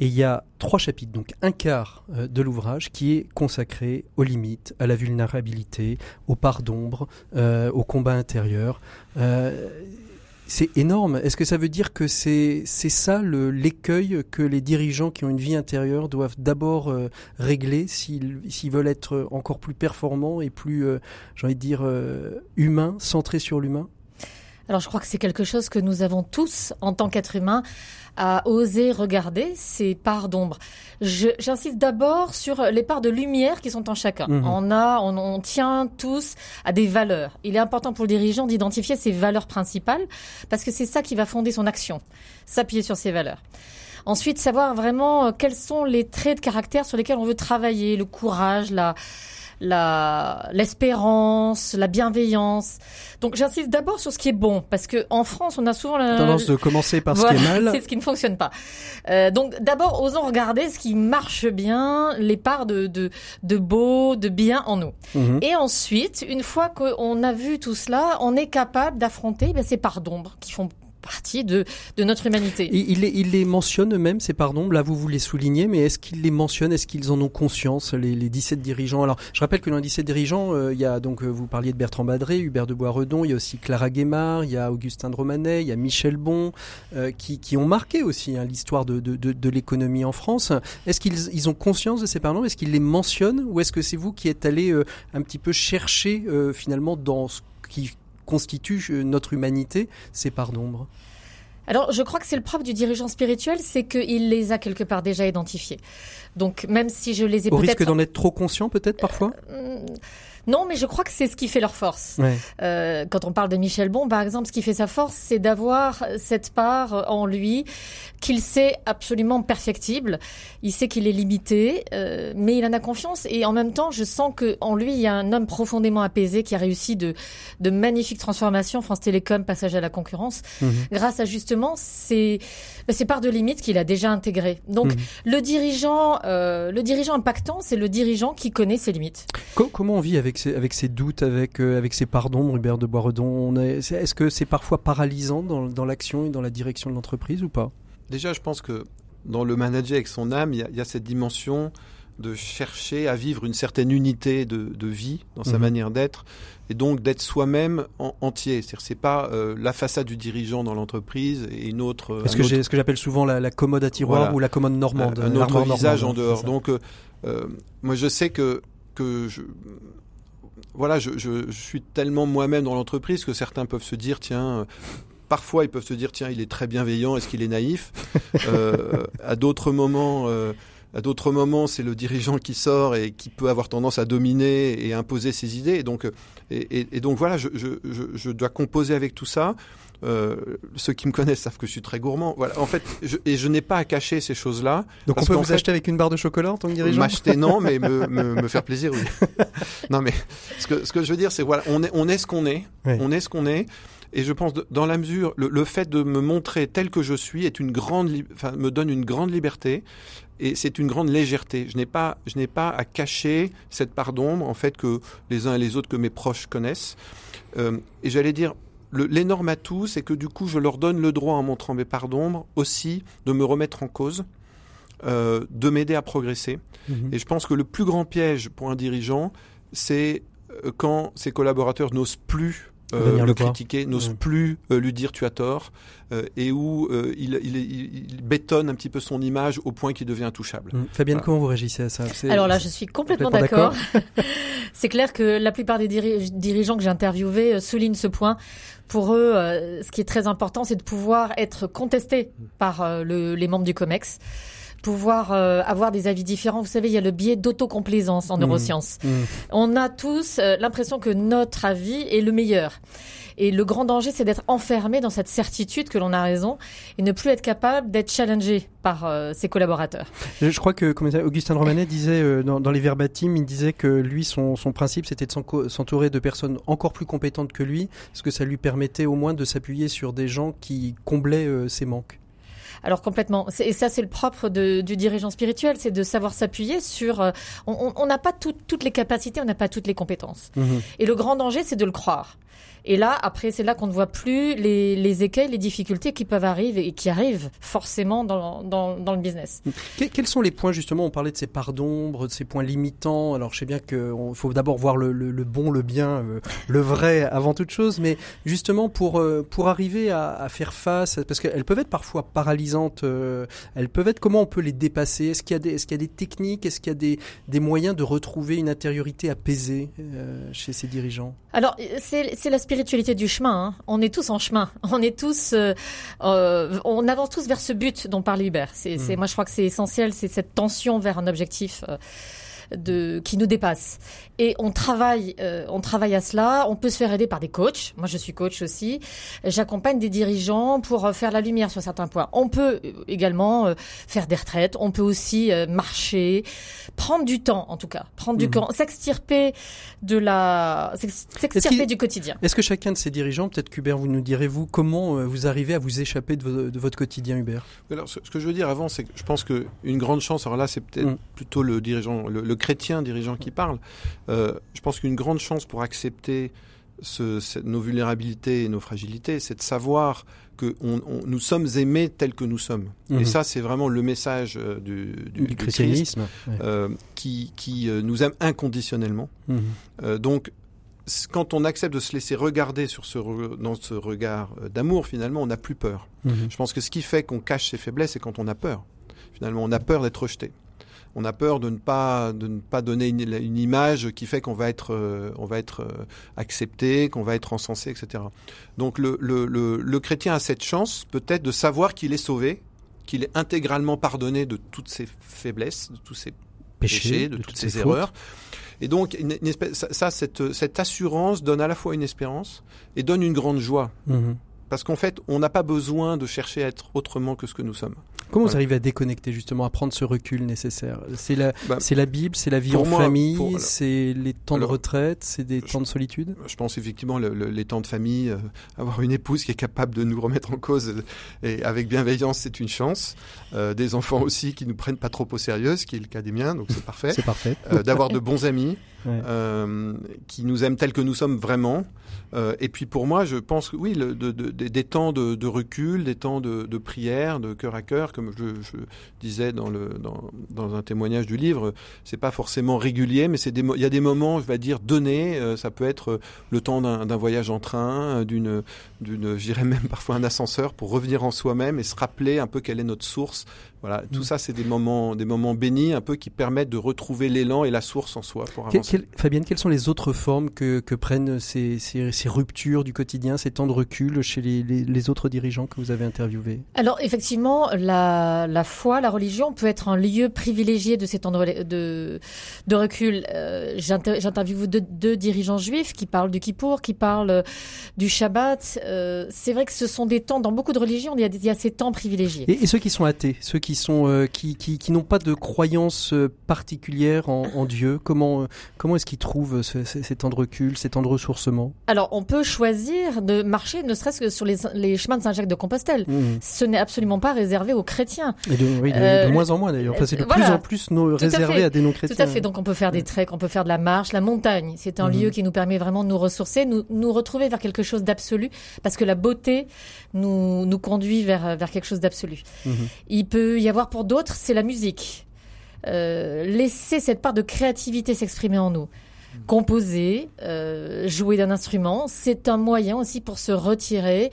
Et il y a trois chapitres, donc un quart euh, de l'ouvrage qui est consacré aux limites, à la vulnérabilité, aux parts d'ombre, euh, au combat intérieur. Euh, c'est énorme. Est-ce que ça veut dire que c'est ça l'écueil que les dirigeants qui ont une vie intérieure doivent d'abord euh, régler s'ils veulent être encore plus performants et plus, j'ai envie de dire, humains, centrés sur l'humain? Alors je crois que c'est quelque chose que nous avons tous en tant qu'êtres humains à oser regarder ces parts d'ombre. J'insiste d'abord sur les parts de lumière qui sont en chacun. Mmh. On a, on, on, tient tous à des valeurs. Il est important pour le dirigeant d'identifier ses valeurs principales parce que c'est ça qui va fonder son action, s'appuyer sur ses valeurs. Ensuite, savoir vraiment euh, quels sont les traits de caractère sur lesquels on veut travailler, le courage, la, la l'espérance, la bienveillance. Donc j'insiste d'abord sur ce qui est bon parce que en France on a souvent la tendance de commencer par ce qui est mal. C'est ce qui ne fonctionne pas. Euh, donc d'abord osons regarder ce qui marche bien, les parts de de, de beau, de bien en nous. Mhm. Et ensuite, une fois qu'on a vu tout cela, on est capable d'affronter ben, ces parts d'ombre qui font partie de, de notre humanité. il, les, il les mentionne eux-mêmes, ces pardons. Là, vous les soulignez, mais est-ce qu'ils les mentionnent Est-ce qu'ils en ont conscience, les, les 17 dirigeants? Alors, je rappelle que dans les 17 dirigeants, euh, il y a donc, euh, vous parliez de Bertrand Badré, Hubert de Boisredon, il y a aussi Clara Guémard, il y a Augustin de Romanet, il y a Michel Bon, euh, qui, qui, ont marqué aussi hein, l'histoire de, de, de, de l'économie en France. Est-ce qu'ils ils ont conscience de ces pardons? Est-ce qu'ils les mentionnent? Ou est-ce que c'est vous qui êtes allé un petit peu chercher finalement dans ce qui constitue notre humanité ces parts d'ombre alors, je crois que c'est le propre du dirigeant spirituel, c'est qu'il les a quelque part déjà identifiés. Donc, même si je les ai peut-être... Au risque d'en être trop conscient, peut-être, parfois? Euh, non, mais je crois que c'est ce qui fait leur force. Euh, quand on parle de Michel Bon, par exemple, ce qui fait sa force, c'est d'avoir cette part en lui qu'il sait absolument perfectible. Il sait qu'il est limité, euh, mais il en a confiance. Et en même temps, je sens que en lui, il y a un homme profondément apaisé qui a réussi de, de magnifiques transformations. France Télécom, passage à la concurrence, mhm. grâce à justement ces, ces parts de limites qu'il a déjà intégrées. Donc, mhm. le dirigeant, euh, le dirigeant impactant, c'est le dirigeant qui connaît ses limites. comment on vit avec avec ses, doutes, avec, euh, avec ses pardons, Hubert de Boisredon? Est-ce que c'est parfois paralysant dans, dans l'action et dans la direction de l'entreprise ou pas? Déjà, je pense que dans le manager avec son âme, il y, a, cette dimension de chercher à vivre une certaine unité de, de vie dans sa mhm. manière d'être et donc d'être soi-même entier. C'est-à-dire c'est pas euh, la façade du dirigeant dans l'entreprise et une autre. Euh, ce que, ce que j'appelle souvent la, commode à tiroir ou la commode normande. Un, autre visage en dehors. Donc moi je sais que que je, voilà, je, je, je, suis tellement moi-même dans l'entreprise que certains peuvent se dire, tiens, euh, parfois ils peuvent se dire, tiens, il est très bienveillant, est-ce qu'il est naïf? Euh, À d'autres moments, euh, à d'autres moments, c'est le dirigeant qui sort et qui peut avoir tendance à dominer et imposer ses idées. Et donc, et, et, donc voilà, je, je, je, dois composer avec tout ça. Euh, ceux qui me connaissent savent que je suis très gourmand. Voilà. En fait, je, et je n'ai pas à cacher ces choses-là. Donc on peut vous acheter avec une barre de chocolat en tant que dirigeant? M'acheter non, mais me, me, me, faire plaisir, oui. non, mais ce que, ce que je veux dire, c'est voilà, on est, on est ce qu'on est. On est ce qu'on est. Et je pense, dans la mesure, le, fait de me montrer tel que je suis est une grande, enfin, me donne une grande liberté et c'est une grande légèreté. Je n'ai pas, je n'ai pas à cacher cette part d'ombre, en fait, que les uns et les autres, que mes proches connaissent. Euh, et j'allais dire, l'énorme atout, c'est que du coup, je leur donne le droit, en montrant mes parts d'ombre, aussi de me remettre en cause, euh, de m'aider à progresser. Mhm. Et je pense que le plus grand piège pour un dirigeant, c'est euh, quand ses collaborateurs n'osent plus euh, le, critiquer, n'ose plus euh, lui dire tu as tort, euh, et où il, il, il, bétonne un petit peu son image au point qu'il devient intouchable. Mmh. Fabienne, comment vous réagissez à ça Alors là, je suis complètement, d'accord. C'est clair que la plupart des dirigeants que j'ai interviewés soulignent ce point. Pour eux, ce qui est très important, c'est de pouvoir être contesté par le, les membres du COMEX pouvoir euh, avoir des avis différents. Vous savez, il y a le biais d'autocomplaisance en mmh. neurosciences. Mmh. On a tous euh, l'impression que notre avis est le meilleur. Et le grand danger, c'est d'être enfermé dans cette certitude que l'on a raison et ne plus être capable d'être challengé par euh, ses collaborateurs. Je crois que comme Augustin Romanet disait dans, dans, les verbatim, il disait que lui, son, son principe, c'était de s'entourer de personnes encore plus compétentes que lui, parce que ça lui permettait au moins de s'appuyer sur des gens qui comblaient ses manques. Alors complètement. Et ça, c'est le propre du dirigeant spirituel, c'est de savoir s'appuyer sur. Euh, on n'a pas toutes les capacités, on n'a pas toutes les compétences. Mhm. Et le grand danger, c'est de le croire. Et là, après, c'est là qu'on ne voit plus les, les, écueils, les difficultés qui peuvent arriver et qui arrivent forcément dans, dans, dans le business. quels sont les points, justement, on parlait de ces parts d'ombre, de ces points limitants. Alors, je sais bien qu'il faut d'abord voir le, le, bon, le bien, euh, le vrai avant toute chose, mais justement, pour, euh, pour arriver à, à faire face, parce qu'elles peuvent être parfois paralysantes, euh, elles peuvent être, comment on peut les dépasser? Est-ce qu'il y, a des, est qu'il y a des techniques? Est-ce qu'il y a des, des moyens de retrouver une intériorité apaisée chez ces dirigeants? Alors, c'est l'aspect spiritualité du chemin. Hein. On est tous en chemin. On est tous, euh, euh, on avance tous vers ce but dont parle Hubert. C'est, mm. moi, je crois que c'est essentiel, c'est cette tension vers un objectif. Euh, de, qui nous dépasse. Et on travaille, euh, on travaille à cela. On peut se faire aider par des coachs. Moi, je suis coach aussi. J'accompagne des dirigeants pour euh, faire la lumière sur certains points. On peut euh, également faire des retraites. On peut aussi marcher, prendre du temps, en tout cas, prendre du mmh. temps, s'extirper de la, s'extirper du quotidien. Est-ce que chacun de ces dirigeants, peut-être qu'Hubert, vous nous direz-vous comment vous arrivez à vous échapper de, votre quotidien, Hubert? Alors, ce, que je veux dire avant, c'est que je pense que une grande chance. Alors là, c'est peut-être mmh. plutôt le dirigeant, le, le chrétien dirigeant qui parle. Euh, je pense qu'une grande chance pour accepter ce, nos vulnérabilités et nos fragilités, c'est de savoir que on, on- nous sommes aimés tels que nous sommes. Mhm. Et ça, c'est vraiment le message euh, du, du, Du du Christ, christianisme. ouais. euh, qui, qui euh, nous aime inconditionnellement. Mhm. Donc, quand on accepte de se laisser regarder sur ce re- dans ce regard d'amour, finalement, on n'a plus peur. Mhm. Je pense que ce qui fait qu'on cache ses faiblesses, c'est quand on a peur. Finalement, on a peur d'être rejeté. On a peur de ne pas de ne pas donner une, une image qui fait qu'on va être euh, on va être euh, accepté, qu'on va être encensé, etc. Donc le, le, le, le chrétien a cette chance peut-être de savoir qu'il est sauvé, qu'il est intégralement pardonné de toutes ses faiblesses, de tous ses péchés, de, toutes, ses, erreurs. Et donc, une, une espèce, ça, ça, cette, cette assurance donne à la fois une espérance et donne une grande joie. Mhm. Parce qu'en fait, on n'a pas besoin de chercher à être autrement que ce que nous sommes. Comment vous Voilà. arrivez à déconnecter justement, à prendre ce recul nécessaire? C'est la, Bah, c'est la Bible, c'est la vie en moi, famille, pour- c'est les temps Alors, de retraite, c'est des je- temps de solitude? Je pense effectivement le, le- les temps de famille, euh, avoir une épouse qui est capable de nous remettre en cause euh, et avec bienveillance, c'est une chance. Euh, des enfants aussi qui nous prennent pas trop au sérieux, ce qui est le cas des miens, donc c'est parfait. C'est parfait. D'avoir de bons amis Ouais. qui nous aiment tels que nous sommes vraiment. Euh, et puis pour moi, je pense que oui, des- temps de, recul, des temps de, prière, de cœur à cœur, comme je, disais dans, un témoignage du livre, c'est pas forcément régulier, mais il y a des moments, je vais dire, donnés. euh, ça peut être le temps d'un voyage en train, euh, d'une, d'une, je dirais même parfois un ascenseur pour revenir en soi-même et se rappeler un peu quelle est notre source. Voilà, tout Mm. ça, c'est des moments, des moments bénis, un peu qui permettent de retrouver l'élan et la source en soi pour Que- avancer. quelle- Fabienne, quelles sont les autres formes que, que prennent ces, ces, ces ruptures du quotidien, ces temps de recul chez les, les, les autres dirigeants que vous avez interviewés? Alors effectivement, la, la foi, la religion peut être un lieu privilégié de ces temps de, rela- de, de recul. Euh, j'inter- J'interviewe deux, deux dirigeants juifs qui parlent du Kippour, qui parlent euh, du Shabbat. Euh, C'est vrai que ce sont des temps, dans beaucoup de religions, il y a, des- il y a ces temps privilégiés. et, et ceux qui sont athées, ceux qui sont euh, qui, qui, qui n'ont pas de croyance euh, particulière en, en Dieu, comment euh, comment est-ce qu'ils trouvent ce- ces, ces temps de recul, ces temps de ressourcement? Alors on peut choisir de marcher, ne serait-ce que sur les, les chemins de Saint-Jacques-de-Compostelle. Mhm. Ce n'est absolument pas réservé aux chrétiens. Et de, oui, de, Euh, de moins en moins d'ailleurs. Enfin, c'est de voilà. plus en plus no- à réservé à, des Tout non-chrétiens. à fait. Donc on peut faire des treks, on peut faire de la marche, la montagne. C'est un Mhm. lieu qui nous permet vraiment de nous ressourcer, nous, nous retrouver vers quelque chose d'absolu, parce que la beauté nous, nous conduit vers, vers quelque chose d'absolu. Il peut y avoir pour d'autres, c'est la musique. Euh, laisser cette part de créativité s'exprimer en nous. Composer, euh, jouer d'un instrument, c'est un moyen aussi pour se retirer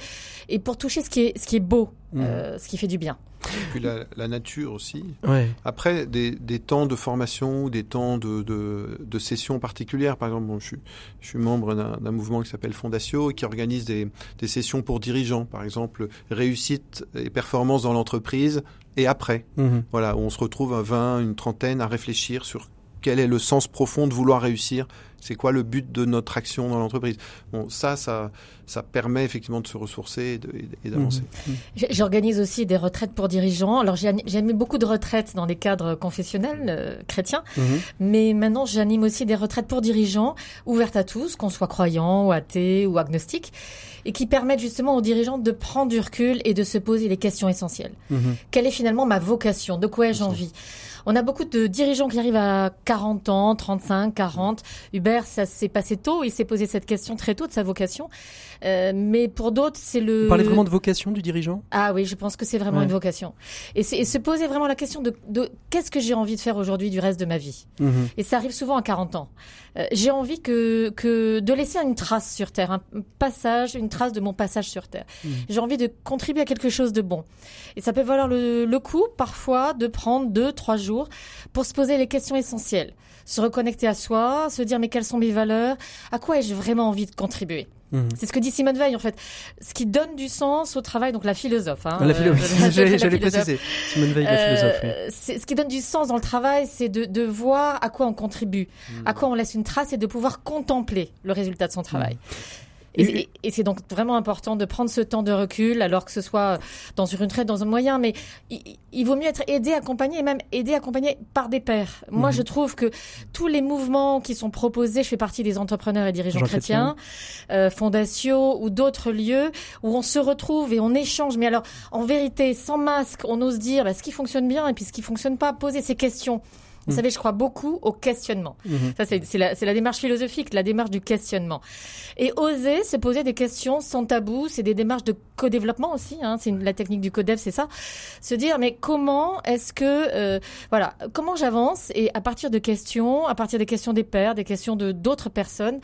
et pour toucher ce qui est, ce qui est beau, Mhm. euh, ce qui fait du bien. Et puis la, la nature aussi. Ouais. Après, des, des temps de formation ou des temps de, de, de sessions particulières. Par exemple, bon, je, suis, je suis membre d'un d'un mouvement qui s'appelle Fondatio et qui organise des, des sessions pour dirigeants. Par exemple, réussite et performance dans l'entreprise et après. Mhm. Voilà, où on se retrouve à 20, une trentaine à réfléchir sur quel est le sens profond de vouloir réussir. C'est quoi le but de notre action dans l'entreprise? Bon, ça, ça, ça permet effectivement de se ressourcer et d'avancer. Mhm. J- J'organise aussi des retraites pour dirigeants. Alors j'ai mis beaucoup de retraites dans les cadres confessionnels euh, chrétiens, Mhm. mais maintenant j'anime aussi des retraites pour dirigeants ouvertes à tous, qu'on soit croyant ou athée ou agnostique, et qui permettent justement aux dirigeants de prendre du recul et de se poser les questions essentielles. Mhm. Quelle est finalement ma vocation? De quoi ai-je envie? On a beaucoup de dirigeants qui arrivent à 40 ans, 35, 40. Hubert, ça s'est passé tôt. Il s'est posé cette question très tôt de sa vocation. Euh, mais pour d'autres, c'est le. Vous parlez vraiment de vocation du dirigeant? Ah oui, je pense que c'est vraiment Ouais. une vocation. Et, et se poser vraiment la question de, de qu'est-ce que j'ai envie de faire aujourd'hui du reste de ma vie? Mhm. Et ça arrive souvent à 40 ans. Euh, j'ai envie que, que de laisser une trace sur Terre, un passage, une trace de mon passage sur Terre. Mhm. J'ai envie de contribuer à quelque chose de bon. Et ça peut valoir le, le coup, parfois, de prendre deux, trois jours pour se poser les questions essentielles. Se reconnecter à soi, se dire mais quelles sont mes valeurs, à quoi ai-je vraiment envie de contribuer? Mhm. C'est ce que dit Simone Veil en fait. Ce qui donne du sens au travail, donc la philosophe. Hein, la euh, J'allais la j'allais philosophe. préciser. Simone Veil, la Euh, philosophe. oui. ce qui donne du sens dans le travail, c'est de, de voir à quoi on contribue, à quoi on laisse une trace et de pouvoir contempler le résultat de son travail. Et, Et- c'est donc vraiment important de prendre ce temps de recul, alors que ce soit dans une retraite, dans un moyen, mais il, il vaut mieux être aidé, accompagné, et même aidé, accompagné par des pairs. Moi, Mhm. je trouve que tous les mouvements qui sont proposés, je fais partie des entrepreneurs et dirigeants Jean chrétiens, euh, ou d'autres lieux où on se retrouve et on échange. Mais alors, en vérité, sans masque, on ose dire bah, ce qui fonctionne bien et puis ce qui fonctionne pas, poser ces questions. Vous savez, je crois beaucoup au questionnement. Mhm. Ça, c'est la, la démarche philosophique, la démarche du questionnement. Et oser se poser des questions sans tabou, c'est des démarches de co-développement aussi. Hein, c'est la technique du codev, c'est ça. Se dire, mais comment est-ce que, euh, voilà, comment j'avance Et à partir de questions, à partir des questions des pairs, des questions de d'autres personnes,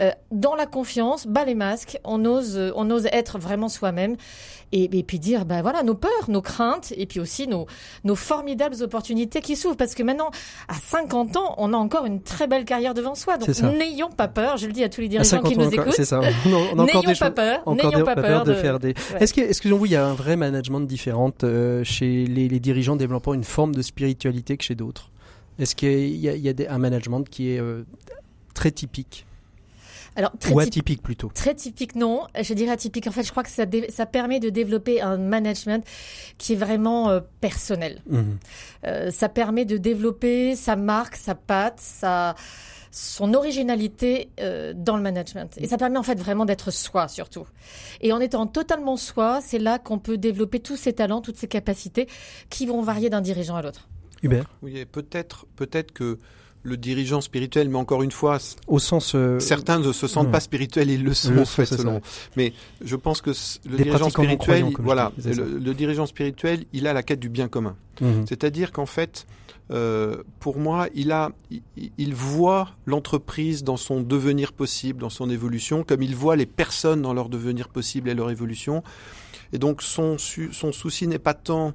euh, dans la confiance, bas les masques, on ose, euh, on ose être vraiment soi-même. Et, et puis dire, ben voilà, nos peurs, nos craintes, et puis aussi nos, nos formidables opportunités qui s'ouvrent. Parce que maintenant, à 50 ans, on a encore une très belle carrière devant soi. Donc n'ayons pas peur, je le dis à tous les dirigeants 50 qui nous encore, écoutent. c'est ça. On a, encore des pas peur, n'ayons pas peur de, de- faire des. Ouais. Est-ce que, excusez-vous, il y a un vrai management différent euh, chez les, les dirigeants développant une forme de spiritualité que chez d'autres? Est-ce qu'il y a, il y a des- un management qui est euh, très typique? Alors, très ou typ- atypique plutôt Très typique, non. Je dirais atypique. En fait, je crois que ça, dé- ça permet de développer un management qui est vraiment euh, personnel. Mhm. Euh, ça permet de développer sa marque, sa patte, sa son originalité euh, dans le management. Et ça permet en fait vraiment d'être soi surtout. Et en étant totalement soi, c'est là qu'on peut développer tous ses talents, toutes ses capacités qui vont varier d'un dirigeant à l'autre. Hubert, Oui, et peut-être, peut-être que le dirigeant spirituel, mais encore une fois, au sens euh, certains ne se sentent hmm. pas spirituels, ils le sont en fait selon. Mais je pense que le Des dirigeant spirituel, il- voilà, dis, le, le dirigeant spirituel, il a la quête du bien commun. mhm. C'est-à-dire qu'en fait, euh, pour moi, il a, il, il voit l'entreprise dans son devenir possible, dans son évolution, comme il voit les personnes dans leur devenir possible et leur évolution. Et donc, son, son souci n'est pas tant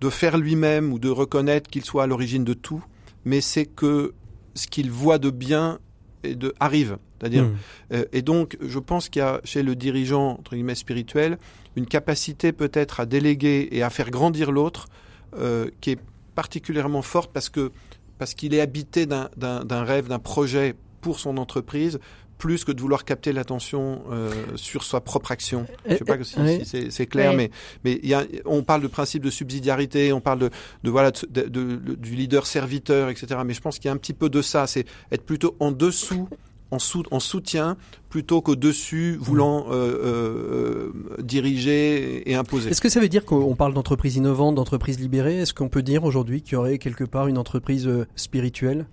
de faire lui-même ou de reconnaître qu'il soit à l'origine de tout, mais c'est que ce qu'il voit de bien et de arrive. C'est-à-dire, Mhm. euh, et donc, je pense qu'il y a chez le dirigeant, entre guillemets, spirituel, une capacité peut-être à déléguer et à faire grandir l'autre euh, qui est particulièrement forte parce que parce qu'il est habité d'un rêve, d'un projet pour son entreprise, plus que de vouloir capter l'attention euh, sur sa propre action. Je sais pas si, Oui. si c'est c'est clair, Oui. mais mais il y a, on parle de principe de subsidiarité, on parle de, de voilà de- du leader serviteur, etc. Mais je pense qu'il y a un petit peu de ça, c'est être plutôt en dessous, en, sou, en soutien, plutôt qu'au-dessus, voulant euh, euh, euh, diriger et imposer. Est-ce que ça veut dire qu'on parle d'entreprise innovante, d'entreprise libérée Est-ce qu'on peut dire aujourd'hui qu'il y aurait quelque part une entreprise euh, spirituelle?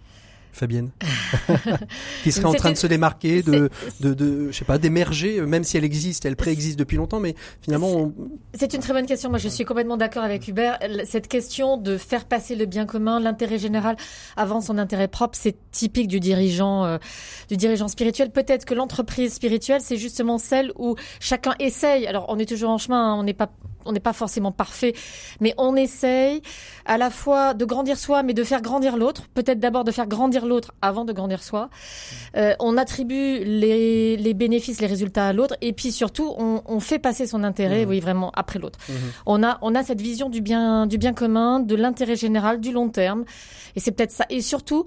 Fabienne qui serait en train de se démarquer de, de, de je sais pas d'émerger euh, même si elle existe elle préexiste depuis longtemps mais finalement on- C'est une très bonne question. Moi, je suis complètement d'accord avec Hubert. Cette question de faire passer le bien commun, l'intérêt général avant son intérêt propre, c'est typique du dirigeant, euh, du dirigeant spirituel. Peut-être que l'entreprise spirituelle, c'est justement celle où chacun essaye. Alors, on est toujours en chemin. hein, on n'est pas, on n'est pas forcément parfait, mais on essaye à la fois de grandir soi, mais de faire grandir l'autre. Peut-être d'abord de faire grandir l'autre avant de grandir soi. Euh, on attribue les, les bénéfices, les résultats à l'autre, et puis surtout, on, on fait passer son intérêt, Mhm. oui, vraiment après l'autre. Mhm. On a, on a cette vision du bien, du bien commun, de l'intérêt général, du long terme, et c'est peut-être ça. Et surtout,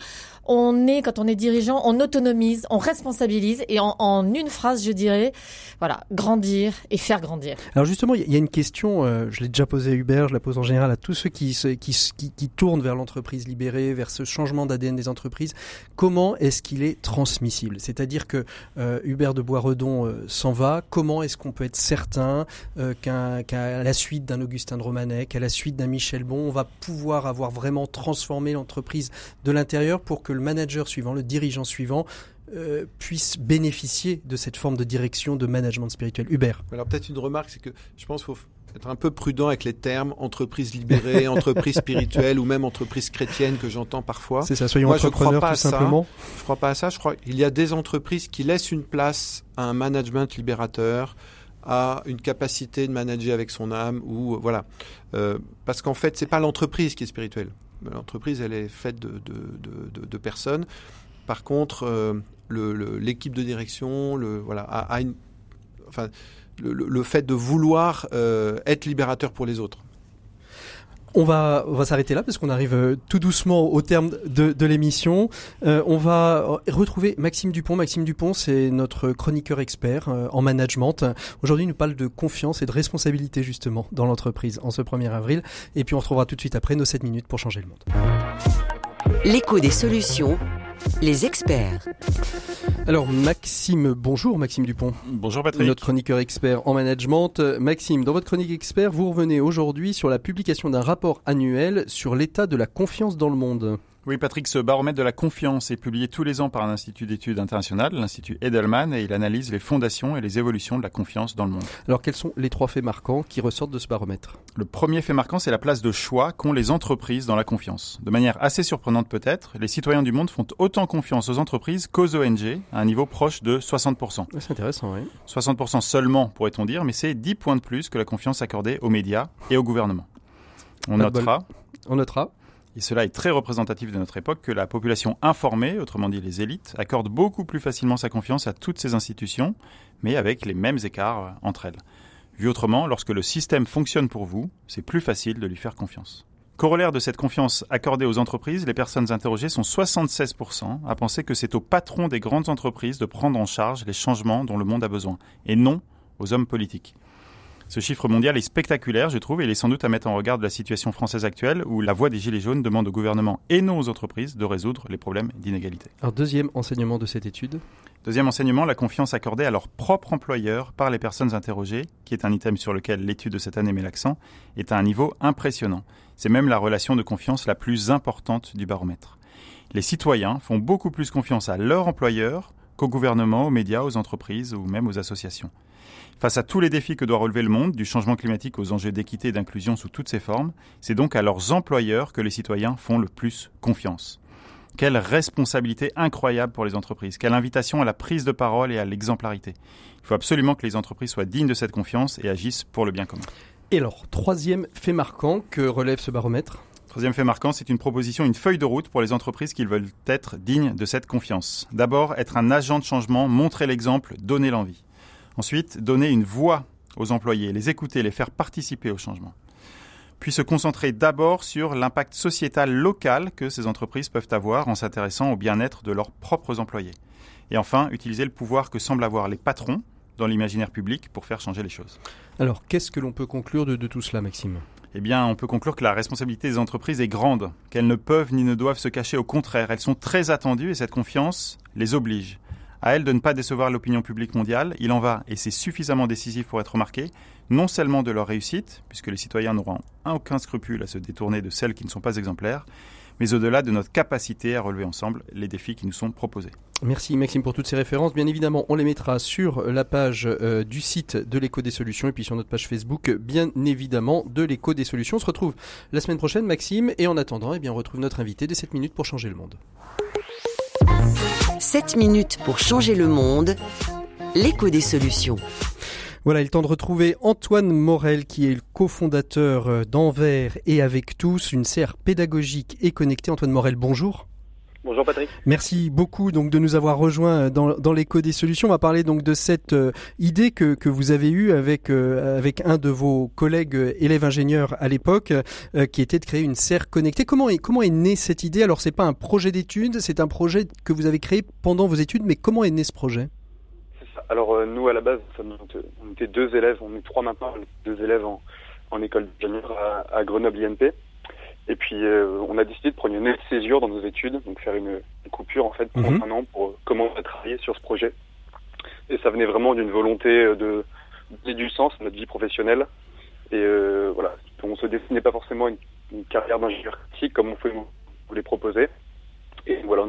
on est, quand on est dirigeant, on autonomise, on responsabilise, et en, en une phrase, je dirais, voilà, grandir et faire grandir. alors justement il y a- une question euh, je l'ai déjà posée à Hubert je la pose en général à tous ceux qui se- qui, tournent vers l'entreprise libérée vers ce changement d'ADN des entreprises comment est-ce qu'il est transmissible? C'est-à-dire que euh, Hubert de Boisredon euh, s'en va comment est-ce qu'on peut être certain euh, qu'à la suite d'un Augustin de Romanet, qu'à la suite d'un Michel Bon, on va pouvoir avoir vraiment transformé l'entreprise de l'intérieur pour que le manager suivant, le dirigeant suivant, puisse bénéficier de cette forme de direction, de management spirituel? Hubert. Alors peut-être une remarque, c'est que je pense qu'il faut être un peu prudent avec les termes entreprise libérée, entreprise spirituelle ou même entreprise chrétienne que j'entends parfois. C'est ça, soyons Moi, je crois entrepreneurs pas tout simplement. Je crois pas à ça. Je crois qu'il y a des entreprises qui laissent une place à un management libérateur, à une capacité de manager avec son âme ou euh, voilà. Euh, parce qu'en fait, c'est pas l'entreprise qui est spirituelle. L'entreprise, elle est faite de, de, de, de- de personnes. Par contre, euh, le- le- l'équipe de direction, le voilà, a, a une, enfin, le, fait de vouloir euh, être libérateur pour les autres. On va, on va s'arrêter là parce qu'on arrive euh, tout doucement au terme de, de l'émission. Euh, on va retrouver Maxime Dupont. Maxime Dupont, c'est notre chroniqueur expert en management. Aujourd'hui, il nous parle de confiance et de responsabilité justement dans l'entreprise en ce 1er avril. Et puis on retrouvera tout de suite après nos 7 minutes pour changer le monde. L'écho des solutions, les experts. Alors Maxime, bonjour Maxime Dupont. Bonjour Patrick. Notre chroniqueur expert en management. Euh, Maxime, dans votre chronique expert, vous revenez aujourd'hui sur la publication d'un rapport annuel sur l'état de la confiance dans le monde. Oui, Patrick, ce baromètre de la confiance est publié tous les ans par un institut d'études international, l'Institut Edelman, et il analyse les fondations et les évolutions de la confiance dans le monde. Alors, quels sont les trois faits marquants qui ressortent de ce baromètre? Le premier fait marquant, c'est la place de choix qu'ont les entreprises dans la confiance. De manière assez surprenante peut-être, les citoyens du monde font autant confiance aux entreprises qu'aux ONG, à un niveau proche de 60%. C'est intéressant, oui. 60% seulement, pourrait-on dire, mais c'est 10 points de plus que la confiance accordée aux médias et au gouvernement. On notera. On notera et cela est très représentatif de notre époque, que la population informée, autrement dit les élites, accorde beaucoup plus facilement sa confiance à toutes ces institutions, mais avec les mêmes écarts entre elles. Vu autrement, lorsque le système fonctionne pour vous, c'est plus facile de lui faire confiance. Corollaire de cette confiance accordée aux entreprises, les personnes interrogées sont 76% à penser que c'est aux patrons des grandes entreprises de prendre en charge les changements dont le monde a besoin, et non aux hommes politiques. Ce chiffre mondial est spectaculaire, je trouve, et il est sans doute à mettre en regard de la situation française actuelle où la voix des Gilets jaunes demande au gouvernement et non aux entreprises de résoudre les problèmes d'inégalité. Deuxième enseignement de cette étude Deuxième enseignement, la confiance accordée à leur propre employeur par les personnes interrogées, qui est un item sur lequel l'étude de cette année met l'accent, est à un niveau impressionnant. C'est même la relation de confiance la plus importante du baromètre. Les citoyens font beaucoup plus confiance à leur employeur qu'au gouvernement, aux médias, aux entreprises ou même aux associations. Face à tous les défis que doit relever le monde, du changement climatique aux enjeux d'équité et d'inclusion sous toutes ses formes, c'est donc à leurs employeurs que les citoyens font le plus confiance. Quelle responsabilité incroyable pour les entreprises, quelle invitation à la prise de parole et à l'exemplarité. Il faut absolument que les entreprises soient dignes de cette confiance et agissent pour le bien commun. Et alors, troisième fait marquant que relève ce baromètre? Troisième fait marquant, c'est une proposition, une feuille de route pour les entreprises qui veulent être dignes de cette confiance. D'abord, être un agent de changement, montrer l'exemple, donner l'envie. Ensuite, donner une voix aux employés, les écouter, les faire participer au changement. Puis se concentrer d'abord sur l'impact sociétal local que ces entreprises peuvent avoir en s'intéressant au bien-être de leurs propres employés. Et enfin, utiliser le pouvoir que semblent avoir les patrons dans l'imaginaire public pour faire changer les choses. Alors, qu'est-ce que l'on peut conclure de, tout cela, Maxime? Eh bien, on peut conclure que la responsabilité des entreprises est grande, qu'elles ne peuvent ni ne doivent se cacher. Au contraire, elles sont très attendues et cette confiance les oblige à elle de ne pas décevoir l'opinion publique mondiale. Il en va, et c'est suffisamment décisif pour être remarqué, non seulement de leur réussite, puisque les citoyens n'auront aucun scrupule à se détourner de celles qui ne sont pas exemplaires, mais au-delà de notre capacité à relever ensemble les défis qui nous sont proposés. Merci Maxime pour toutes ces références. Bien évidemment, on les mettra sur la page euh, du site de l'écho des solutions et puis sur notre page Facebook, bien évidemment, de l'écho des solutions. On se retrouve la semaine prochaine, Maxime, et en attendant, eh bien, on retrouve notre invité des 7 minutes pour changer le monde. 7 minutes pour changer le monde, l'écho des solutions. Voilà, il est temps de retrouver Antoine Morel, qui est le cofondateur euh, d'Envers et avec tous, une serre pédagogique et connectée. Antoine Morel, bonjour. Bonjour Patrick. Merci beaucoup donc de nous avoir rejoints dans, dans l'écho des solutions. On va parler donc de cette euh, idée que, que vous avez eue avec euh, avec un de vos collègues euh, élèves ingénieurs à l'époque, qui était de créer une serre connectée. Comment est comment est née cette idée? Alors c'est pas un projet d'études, c'est un projet que vous avez créé pendant vos études, mais comment est né ce projet? Alors nous à la base, on était deux élèves, on est trois maintenant, deux élèves en, en école d'ingénieur à, à Grenoble INP. Et puis, euh, on a décidé de prendre une année de césure dans nos études, donc faire une, coupure en fait pendant mhm. un an pour euh, commencer à travailler sur ce projet. Et ça venait vraiment d'une volonté euh, de donner du sens à notre vie professionnelle. Et euh, voilà, on se destinait pas forcément une, une carrière d'ingénieur critique comme on pouvait vous les proposer. Et voilà,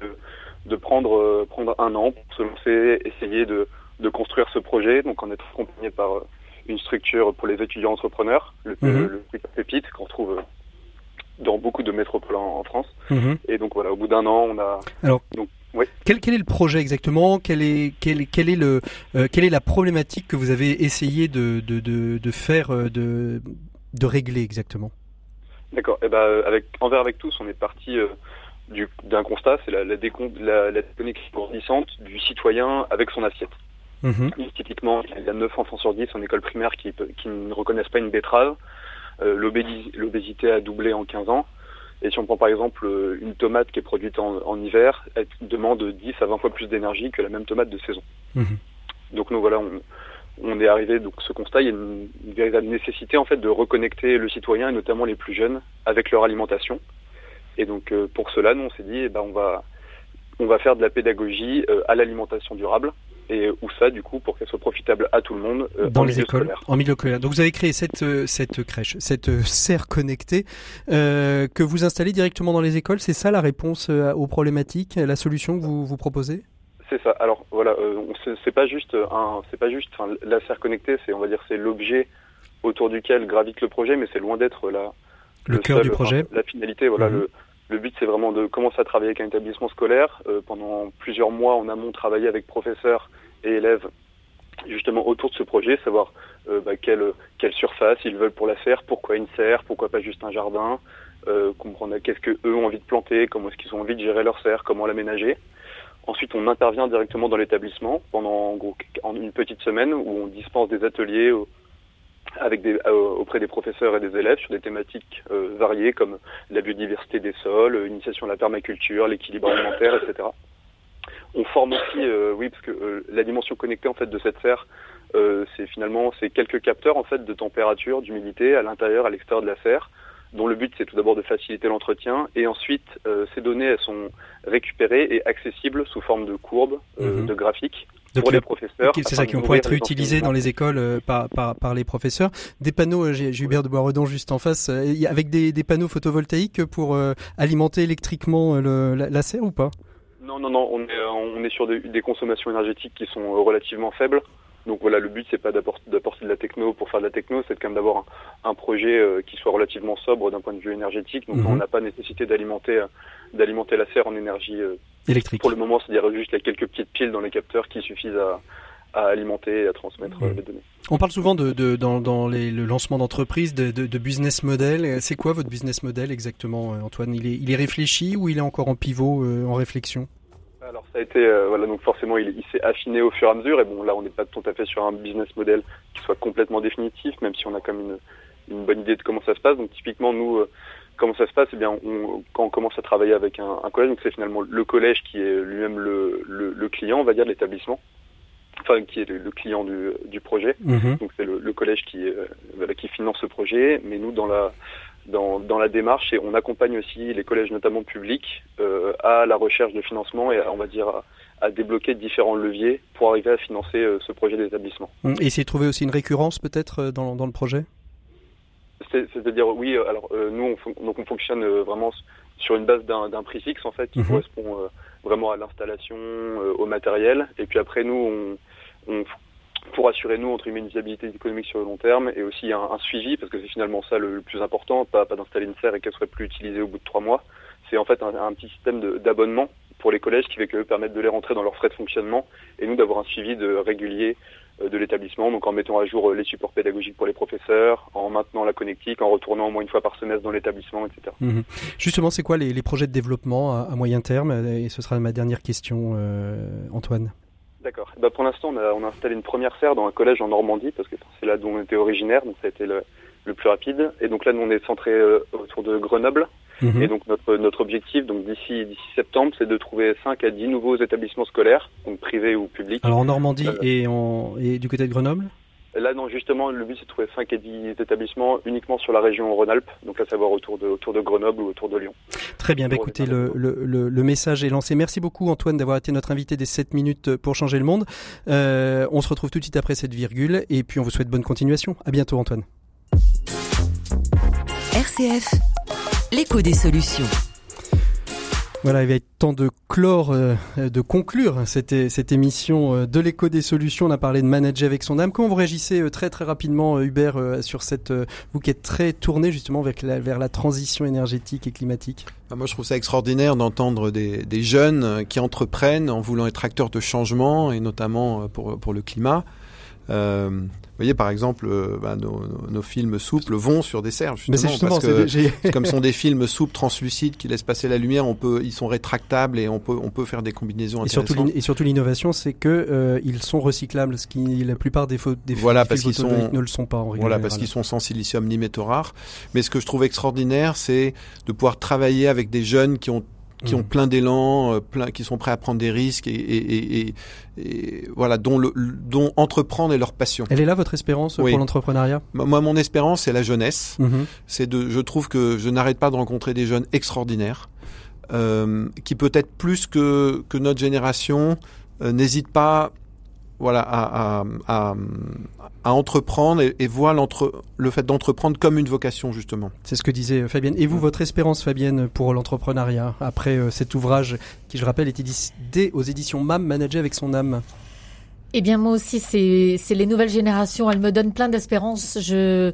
de, de prendre prendre un an pour se lancer, essayer de, de construire ce projet, donc en être accompagné par une structure pour les étudiants entrepreneurs, le, mhm. le, le Pépite, qu'on retrouve dans beaucoup de métropoles en, France. Mhm. Et donc voilà, au bout d'un an, on a. Alors, quel, quel, est le projet exactement? Quel est, quel, quel est le, euh, Quelle est la problématique que vous avez essayé de, de, de, de faire, euh, de, de régler exactement? D'accord. Eh ben, euh, avec envers avec tous, on est parti d'un constat, c'est la, la, la, la déconnexion grandissante du citoyen avec son assiette. Mhm. Typiquement, il y a 9 enfants sur 10 en école primaire qui, qui ne reconnaissent pas une betterave. Euh, l'obésité a doublé en 15 ans. Et si on prend par exemple euh, une tomate qui est produite en, hiver, elle demande 10 à 20 fois plus d'énergie que la même tomate de saison. Mhm. Donc nous voilà, on, est arrivé donc ce constat, il y a une, véritable nécessité en fait de reconnecter le citoyen et notamment les plus jeunes avec leur alimentation. Et donc euh, pour cela, nous on s'est dit, eh ben on va on va faire de la pédagogie à l'alimentation durable et où ça, du coup, pour qu'elle soit profitable à tout le monde dans les écoles, en milieu scolaire. Donc vous avez créé cette cette crèche, cette serre connectée que vous installez directement dans les écoles. C'est ça la réponse aux problématiques, la solution que vous vous proposez? C'est ça. Alors voilà, euh, c'est pas juste un, c'est pas juste. la serre connectée, c'est on va dire c'est l'objet autour duquel gravite le projet, mais c'est loin d'être la le, cœur du projet. la finalité, voilà. Mhm. Le, le but, c'est vraiment de commencer à travailler avec un établissement scolaire. Euh, pendant plusieurs mois en amont, travailler avec professeurs et élèves justement autour de ce projet, savoir euh, bah, quelle, quelle surface ils veulent pour la serre, pourquoi une serre, pourquoi pas juste un jardin, euh, comprendre qu'est-ce que eux ont envie de planter, comment est-ce qu'ils ont envie de gérer leur serre, comment l'aménager. Ensuite, on intervient directement dans l'établissement pendant en une petite semaine où on dispense des ateliers euh, auprès des professeurs et des élèves sur des thématiques variées comme la biodiversité des sols, l'initiation à la permaculture, l'équilibre alimentaire, etc. On forme aussi, euh, oui, parce que la dimension connectée en fait de cette serre, c'est finalement c'est quelques capteurs en fait de température, d'humidité à l'intérieur, à l'extérieur de la serre, dont le but c'est tout d'abord de faciliter l'entretien et ensuite euh, ces données elles sont récupérées et accessibles sous forme de courbes, euh, mhm. de graphiques pour les professeurs. C'est ça qui pouvoir être utilisé dans les écoles euh, par, par, par, les professeurs. Des panneaux, j'ai Hubert de Boisredon juste en face, avec des, des, panneaux photovoltaïques pour alimenter électriquement le, la, serre ou pas? Non, non, non, on est, on est sur des, des consommations énergétiques qui sont relativement faibles. Donc voilà, le but c'est pas d'apporter de la techno pour faire de la techno, c'est quand même d'avoir un, projet euh, qui soit relativement sobre d'un point de vue énergétique. Donc mhm. on n'a pas nécessité d'alimenter euh, d'alimenter la serre en énergie euh, électrique. Pour le moment, c'est-à-dire juste a quelques petites piles dans les capteurs qui suffisent à, alimenter et à transmettre mhm. les données. On parle souvent de, dans, le lancement d'entreprise de, de, business model. C'est quoi votre business model exactement, Antoine? Il est, il est réfléchi ou il est encore en pivot, en réflexion? Alors ça a été euh, voilà donc forcément il, s'est affiné au fur et à mesure. Et bon là on n'est pas tout à fait sur un business model qui soit complètement définitif même si on a quand même une, une bonne idée de comment ça se passe. Donc typiquement nous euh, comment ça se passe? Eh bien on, quand on commence à travailler avec un, un collège donc c'est finalement le collège qui est lui-même le, le, le, client on va dire de l'établissement. Enfin qui est le, client du, du projet. Mm-hmm. donc c'est le, collège qui euh, voilà, qui finance ce projet. Mais nous dans la dans, dans, la démarche et on accompagne aussi les collèges notamment publics euh, à la recherche de financement et à, on va dire à, débloquer différents leviers pour arriver à financer euh, ce projet d'établissement. Mmh. Et essayer de trouver aussi une récurrence peut-être euh, dans, dans le projet? C'est-à-dire oui, alors nous on, donc on fonctionne vraiment sur une base d'un prix fixe en fait qui mmh. correspond vraiment à l'installation, au matériel et puis après nous on, on pour assurer nous entre une viabilité économique sur le long terme et aussi un, suivi parce que c'est finalement ça le, plus important, pas, d'installer une serre et qu'elle soit plus utilisée au bout de trois mois. C'est en fait un, petit système d'abonnement pour les collèges qui va permettre de les rentrer dans leurs frais de fonctionnement et nous d'avoir un suivi régulier euh, de l'établissement, donc en mettant à jour euh, les supports pédagogiques pour les professeurs, en maintenant la connectique, en retournant au moins une fois par semestre dans l'établissement, etc. Mhm. Justement, c'est quoi les, projets de développement à, à, moyen terme? Et ce sera ma dernière question, euh, Antoine. D'accord. Bah pour l'instant, on a, on a, installé une première serre dans un collège en Normandie, parce que c'est là d'où on était originaire, donc ça a été le, le plus rapide. Et donc là, nous, on est centré euh, autour de Grenoble. Mhm. Et donc notre, notre objectif, donc d'ici d'ici septembre, c'est de trouver 5 à 10 nouveaux établissements scolaires, donc privés ou publics. Alors en Normandie euh, et, en, et du côté de Grenoble? Là, non, justement, le but, c'est de trouver 5 et 10 établissements uniquement sur la région Rhône-Alpes, donc à savoir autour de, autour de Grenoble ou autour de Lyon. Très bien, bah, écoutez, le, le, le, message est lancé. Merci beaucoup, Antoine, d'avoir été notre invité des 7 minutes pour changer le monde. Euh, on se retrouve tout de suite après cette virgule, et puis on vous souhaite bonne continuation. À bientôt, Antoine. RCF, l'écho des solutions. Voilà, il va être temps de clore, euh, de conclure cette, cette émission euh, de l'écho des solutions. On a parlé de manager avec son âme. Comment vous réagissez euh, très très rapidement, Hubert, sur cette vous qui êtes très tourné justement vers la, transition énergétique et climatique? Bah, Moi, je trouve ça extraordinaire d'entendre des, jeunes qui entreprennent en voulant être acteurs de changement et notamment pour pour le climat. Voyez, par exemple, euh, bah, nos, nos, films souples vont sur des serres, justement, justement parce que comme sont des films souples, translucides, qui laissent passer la lumière, on peut, ils sont rétractables et on peut, on peut faire des combinaisons et Surtout, et surtout, l'innovation, c'est que euh, ils sont recyclables, ce qui la plupart des, faux, des voilà, parce qu'ils sont, ne le sont pas en Voilà, parce qu'ils sont sans silicium ni métaux rares. Mais ce que je trouve extraordinaire, c'est de pouvoir travailler avec des jeunes qui ont qui ont mm. plein d'élan, euh, plein, qui sont prêts à prendre des risques et, et, et, et voilà, dont, le, dont entreprendre est leur passion. Elle est là votre espérance pour l'entrepreneuriat? Moi, mon espérance, c'est la jeunesse. Mm-hmm. C'est de, je trouve que je n'arrête pas de rencontrer des jeunes extraordinaires euh, qui peut-être plus que que notre génération euh, n'hésitent pas voilà, à, à, à, entreprendre et, et voit le fait d'entreprendre comme une vocation justement. C'est ce que disait euh, Fabienne. Et vous, votre espérance, Fabienne, pour l'entrepreneuriat après euh, cet ouvrage qui, je rappelle, est édité aux éditions MAM, Manager avec son âme? Eh bien, moi aussi, c'est les nouvelles générations. Elles me donnent plein d'espérance. Je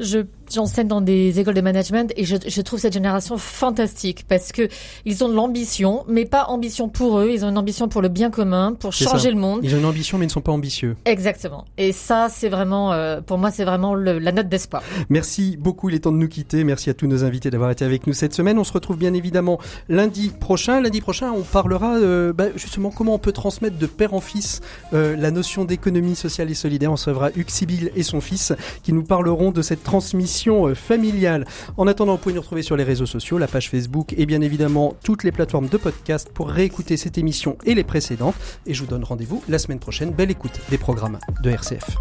je j'enseigne dans des écoles de management et je, je, trouve cette génération fantastique parce que ils ont de l'ambition, mais pas ambition pour eux. Ils ont une ambition pour le bien commun, pour changer le monde. Ils ont une ambition, mais ils ne sont pas ambitieux. Exactement. Et ça, c'est vraiment, euh, pour moi, c'est vraiment le, la note d'espoir. Merci beaucoup. Il est temps de nous quitter. Merci à tous nos invités d'avoir été avec nous cette semaine. On se retrouve bien évidemment lundi prochain. Lundi prochain, on parlera euh, bah, justement comment on peut transmettre de père en fils euh, la notion d'économie sociale et solidaire. On recevra Hugues Sibyl et son fils qui nous parleront de cette transmission euh, familiale. En attendant, vous pouvez nous retrouver sur les réseaux sociaux, la page Facebook et bien évidemment toutes les plateformes de podcast pour réécouter cette émission et les précédentes. Et je vous donne rendez-vous la semaine prochaine. Belle écoute des programmes de RCF.